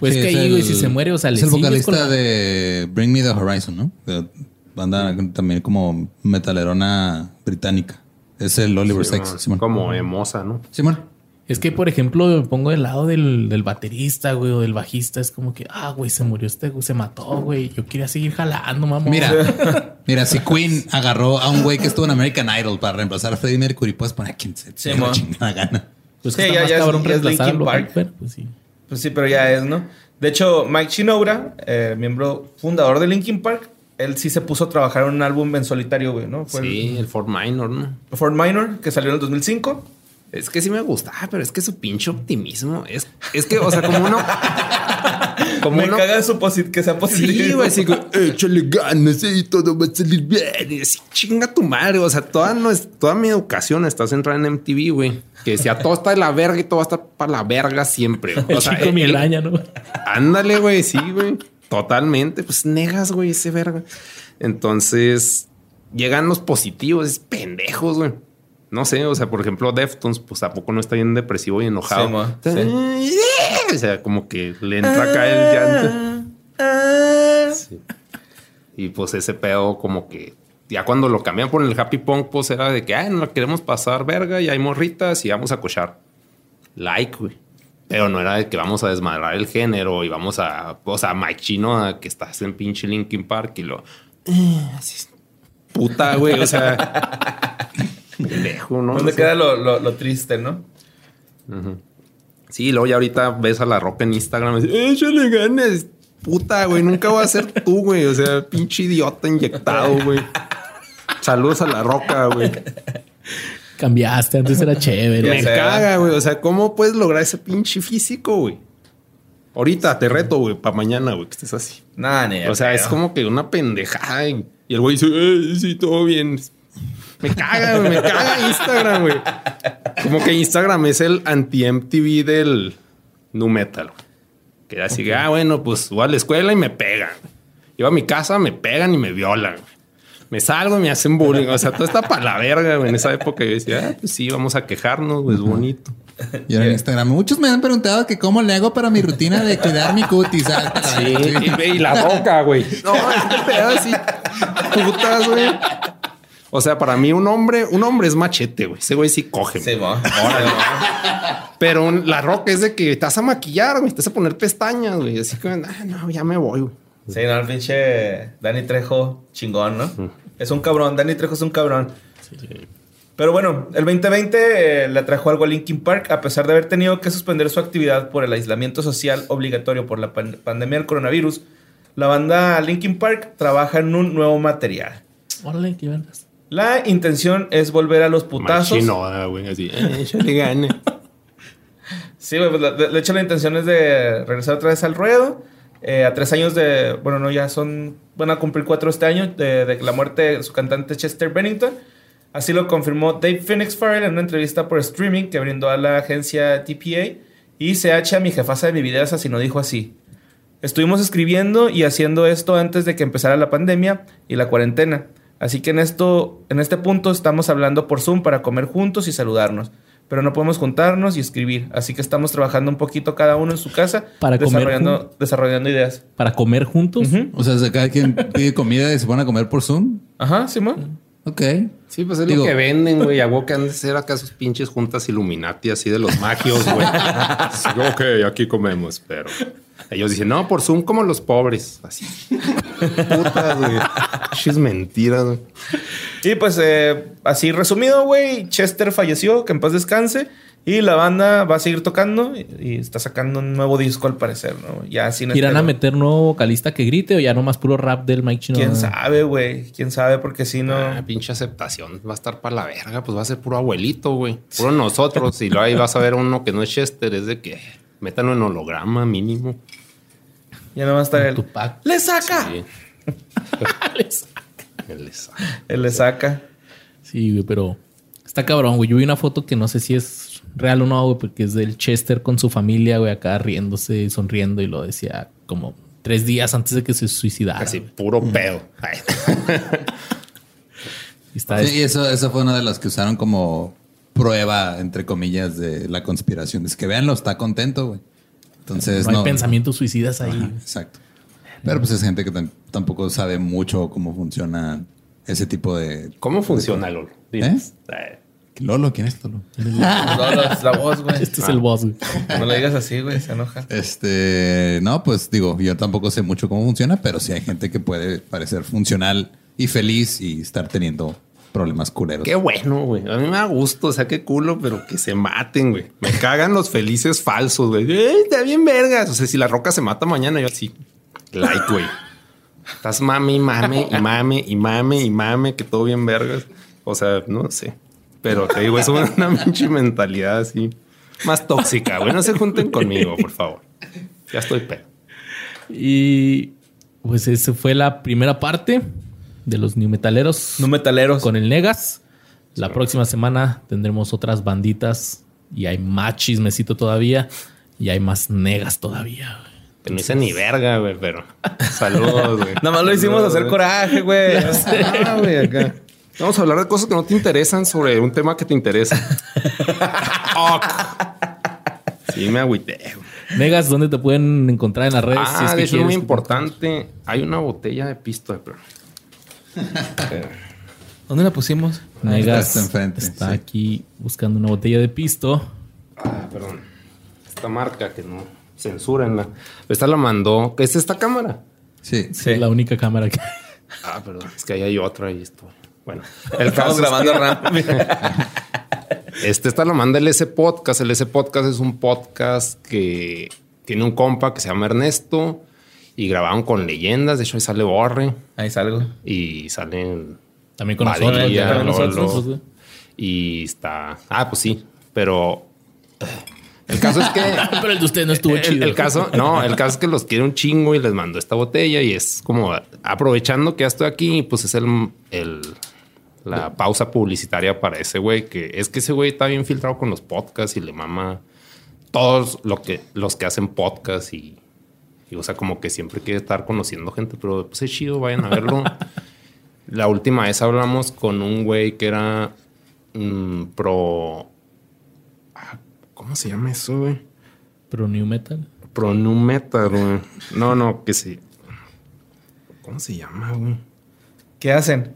S1: Pues
S3: Sí,
S1: que ahí, güey, si se muere, o sea, le
S3: Es el vocalista
S1: la-
S3: de Bring Me the Horizon, ¿no? De banda también como metalerona británica. Es el Oliver
S4: Sí,
S3: Sykes.
S4: como-
S3: Simón.
S4: Como emosa, ¿no?
S3: Simón.
S1: Es que, por ejemplo, me pongo del lado del, del baterista, güey, o del bajista. Es como que, ah, güey, se murió este, güey, se mató, güey. Yo quería seguir jalando, mamá.
S3: Mira, mira, si Queen agarró a un güey que estuvo en American Idol para reemplazar a Freddie Mercury, puedes poner a quien se
S2: Sí,
S3: la chingada gana.
S1: Pues
S2: Sí,
S1: que está
S2: ya-
S1: más
S2: ya
S1: cabrón
S2: es Park.
S1: Park. Pues sí.
S2: Pues sí, pero ya es, ¿no? De hecho, Mike Shinoda, eh, miembro fundador de Linkin Park, él sí se puso a trabajar en un álbum en solitario, güey, ¿no? Fue
S4: Sí, el Fort Minor, ¿no?
S2: el Fort Minor, que salió en el 2005.
S4: Es que sí me gustaba, pero es que su pinche optimismo es, es que, o sea, como uno. Como
S2: Me
S4: uno.
S2: caga su que sea positivo.
S4: Sí, güey, así que échale ganas y todo va a salir bien. Y así, chinga tu madre. O sea, toda, no es, toda mi educación está centrada en MTV, güey. Que decía todo está de la verga y todo va a estar para la verga siempre. güey. O sea,
S1: chico
S4: el-
S1: migraña, ¿no?
S4: Ándale, güey, sí, güey. Totalmente. Pues negas, güey, ese verga. Entonces, llegan los positivos, es pendejos, güey. No sé, o sea, por ejemplo, Deftones, pues tampoco no está bien depresivo y enojado.
S2: Sí,
S4: O sea, como que le entra acá el llanto. Sí. Y pues ese pedo, como que ya cuando lo cambian por el happy punk, pues era de que, ay, no la queremos pasar verga y hay morritas y vamos a cochar. Like, güey. Pero no era de que vamos a desmadrar el género y vamos a, o sea, Mike Chino, a que estás en pinche Linkin Park y lo. eh, así es. Puta, güey. O sea, pendejo, ¿no?
S2: ¿Dónde
S4: O sea,
S2: queda lo, lo- lo triste, no?
S4: Sí, luego ya ahorita ves a la roca en Instagram y dices, échale ganas. Puta, güey, nunca voy a ser tú, güey. O sea, pinche idiota inyectado, güey. Saludos a la roca, güey.
S1: Cambiaste, antes era chévere.
S4: Me caga, güey. O sea, ¿cómo puedes lograr ese pinche físico, güey? Ahorita te reto, güey, para mañana, güey, que estés así.
S2: Nada,
S4: O sea, es como que una pendejada. Y y el güey dice, "Eh, sí, todo bien. Me caga, güey, me caga Instagram, güey. Como que Instagram es el anti-MTV del nu metal. Que era así, ah, bueno, pues voy a la escuela y me pegan. Llevo a mi casa, me pegan y me violan, güey. Me salgo y me hacen bullying. O sea, todo está para la verga, güey. En esa época yo decía, ah, pues sí, vamos a quejarnos, güey, es bonito.
S3: Y ahora en Instagram. Muchos me han preguntado que cómo le hago para mi rutina de cuidar mi cutis. Ah,
S4: Sí, y, y la boca, güey. No, este pedo así. Putas, güey. O sea, para mí un hombre, un hombre es machete, güey. Ese güey sí coge.
S2: Sí,
S4: güey.
S2: mo.
S4: Pero un- la roca es de que te vas a maquillar, güey. Te vas a poner pestañas, güey. Así que, ah, no, ya me voy, güey.
S2: Sí, no, el pinche Dani Trejo, chingón, ¿no? Es un cabrón, Dani Trejo es un cabrón. Pero bueno, el 2020 eh, le trajo algo a Linkin Park, a pesar de haber tenido que suspender su actividad por el aislamiento social obligatorio por la pan- pandemia del coronavirus. La banda Linkin Park trabaja en un nuevo material.
S1: Órale, qué vergas.
S2: La intención es volver a los putazos.
S4: Machinoda, güey. Así, eh, échale gana.
S2: Sí, güey, pues, la- de, de hecho la intención es de regresar otra vez al ruedo. eh, a tres años de, bueno, no, ya son, van a cumplir cuatro este año, de, de la muerte de su cantante Chester Bennington. Así lo confirmó Dave Phoenix Farrell en una entrevista por streaming que brindó a la agencia TPA. Y CH, a mi jefaza de mi video asesinó, dijo así. Estuvimos escribiendo y haciendo esto antes de que empezara la pandemia y la cuarentena. Así que en esto, en este punto estamos hablando por Zoom para comer juntos y saludarnos. Pero no podemos juntarnos y escribir. Así que estamos trabajando un poquito cada uno en su casa.
S1: Para comer
S2: desarrollando, desarrollando ideas.
S1: Para comer juntos.
S3: O sea, cada quien pide comida y se van a comer por Zoom.
S2: Ajá, Simón.
S3: Ok.
S4: Sí, pues es
S3: Digo-
S4: lo que venden, güey. Hago que han de ser acá sus pinches juntas Illuminati así de los magios, güey. Ok, aquí comemos, pero ellos dicen, no, por Zoom como los pobres. Así. Putas, güey. Pinches mentiras, güey.
S2: Y pues eh, así resumido, güey, Chester falleció, que en paz descanse. Y la banda va a seguir tocando y, y está sacando un nuevo disco al parecer, ¿no? Ya sin
S1: ¿Irán
S2: este-
S1: a meter nuevo vocalista que grite o ya nomás puro rap del Mike Chino?
S2: ¿Quién sabe, güey? ¿Quién sabe? Porque si no...
S4: Ah, pinche aceptación. Va a estar para la verga. Pues va a ser puro abuelito, güey. Puro nosotros. Y luego ahí vas a ver uno que no es Chester. Es de que métanlo en holograma mínimo.
S2: Ya no va a estar el...
S1: Tupac.
S2: ¡Le saca!
S4: Sí. Él les-
S2: Él le saca.
S1: Sí, güey, pero está cabrón, güey. Yo vi una foto que no sé si es real o no, güey, porque es del Chester con su familia, güey, acá riéndose, sonriendo y lo decía como tres días antes de que se suicidara.
S4: Así, puro pedo. Ay.
S1: Y está
S3: Sí, y eso, eso fue una de las que usaron como prueba, entre comillas, de la conspiración. Es que véanlo, está contento, güey. Entonces,
S1: no hay
S3: no.
S1: pensamientos suicidas ahí.
S3: Ajá, exacto. Pero pues es gente que tam- tampoco sabe mucho cómo funciona ese tipo de.
S4: ¿Cómo funciona Lolo? Dinos. Eh,
S3: Lolo, ¿quién es Lolo?
S2: No, es la voz, güey.
S1: Este es el boss, güey.
S2: No le digas así, güey. Se enoja.
S3: Este, no, pues digo, yo tampoco sé mucho cómo funciona, pero sí hay gente que puede parecer funcional y feliz y estar teniendo problemas culeros.
S4: Qué bueno, güey. A mí me da gusto, o sea, qué culo, pero que se maten, güey. Me cagan los felices falsos, güey. Ey, Está bien vergas. O sea, si la roca se mata mañana, yo así. Like, güey. Estás mame y mame y mame y mame y mame, que todo bien vergas. O sea, no sé. Pero te digo, es una pinche mentalidad así más tóxica, güey. No se junten conmigo, por favor. Ya estoy pedo.
S1: Y pues esa fue la primera parte de los New Metaleros
S2: No metaleros.
S1: con el Negas. La próxima semana tendremos otras banditas y hay más chismecito todavía y hay más negas todavía. güey.
S4: Que no hice ni verga, güey, pero saludos, güey.
S2: Nada más lo hicimos hacer coraje, güey.
S4: Ah, güey, acá. Vamos a hablar de cosas que no te interesan sobre un tema que te interesa. Ok. Sí, me agüité.
S1: Negas, ¿dónde te pueden encontrar en las redes?
S4: Ah,
S1: Si es que
S4: de hecho, es muy importante. Hay una botella de pisto, pero
S2: ¿Dónde la pusimos?
S1: Negas
S3: Está enfrente,
S1: está
S3: sí.
S1: aquí buscando una botella de pisto.
S4: Ah, perdón. Esta marca que no censurenla. Esta la mandó. ¿Es esta cámara?
S3: Sí.
S2: Sí.
S1: La única cámara que
S4: Ah, perdón. Es que ahí hay otra y esto. Bueno, el
S2: Estamos grabando.
S4: Este esta la manda el S Podcast. El S Podcast es un podcast que tiene un compa que se llama Ernesto y grabaron con leyendas. De hecho, ahí sale Borre
S2: Ahí salgo.
S4: y salen
S1: también con
S4: Badilla,
S1: nosotros.
S4: Lolo. y está. Ah, pues sí, pero el caso es que
S1: Pero el de usted no estuvo
S4: el,
S1: chido.
S4: el caso, no, el caso es que los quiere un chingo y les mandó esta botella y es como aprovechando que ya estoy aquí, pues es el, el- la pausa publicitaria para ese güey que es que ese güey está bien filtrado con los podcasts y le mama todos lo que, los que hacen podcast y, y, o sea, como que siempre quiere estar conociendo gente, pero pues es chido, vayan a verlo. La última vez hablamos con un güey que era mm, pro. ah, ¿Cómo se llama eso, güey?
S1: Pero New Metal.
S4: Pro nu metal, güey. No, no, que sí. ¿Cómo se llama, güey?
S2: ¿Qué hacen?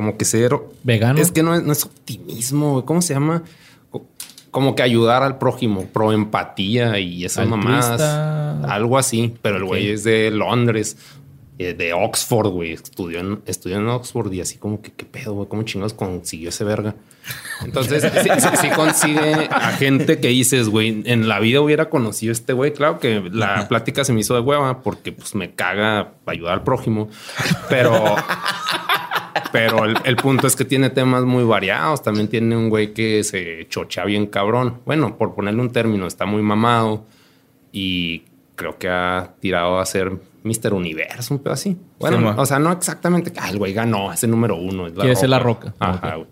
S4: Como que cero.
S1: Vegano.
S4: Es que no es, no es optimismo, güey. ¿Cómo se llama? Co- Como que ayudar al prójimo, pro empatía y esas
S1: Altruista.
S4: mamadas. Algo así. Pero el güey es de Londres, eh, de Oxford, güey. Estudió en, estudió en Oxford y así como que, ¿qué pedo, güey? ¿Cómo chingados consiguió ese verga? Entonces, sí, sí- sí consigue a gente que dices, güey, en la vida hubiera conocido a este güey. Claro que la plática se me hizo de hueva porque pues me caga ayudar al prójimo, pero, pero el, el punto es que tiene temas muy variados. También tiene un güey que se chocha bien cabrón. Bueno, por ponerle un término, está muy mamado y creo que ha tirado a ser Mr. Universo, un pedo así. Bueno,
S2: Sí,
S4: o sea, no exactamente que el güey ganó, es el número uno. Es la
S1: Quiere ser la Roca.
S4: Ajá,
S1: Ok.
S4: güey.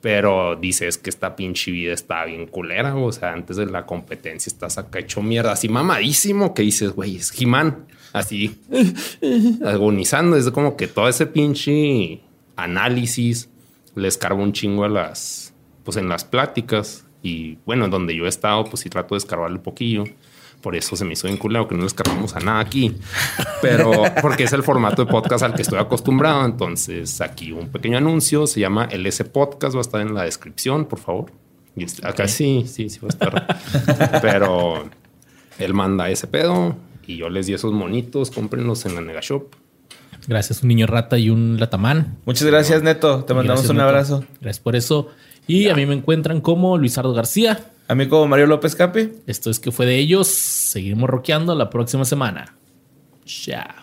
S4: Pero dices que esta pinche vida está bien culera, o sea, antes de la competencia estás acá hecho mierda, así mamadísimo que dices, güey, es He-Man, así agonizando. Es como que todo ese pinche análisis le escarba un chingo a las, pues en las pláticas. Y bueno, donde yo he estado, pues sí trato de escarbarle un poquillo. Por eso se me hizo bien culero que no les cargamos a nada aquí. Pero porque es el formato de podcast al que estoy acostumbrado. Entonces aquí un pequeño anuncio. Se llama LS Podcast. Va a estar en la descripción, por favor. Y es- acá sí, sí, sí va a estar. Pero él manda ese pedo y yo les di esos monitos. Cómprenlos en la Nega Shop.
S1: Gracias, un niño rata y un latamán.
S2: Muchas gracias, Neto. Te mandamos
S1: Gracias,
S2: un
S1: Neto.
S2: abrazo.
S1: Gracias por eso. Y a mí me encuentran como Luisardo García.
S2: A mí como Mario López Capi.
S1: Esto es que fue de ellos. Seguiremos rockeando la próxima semana. Chao.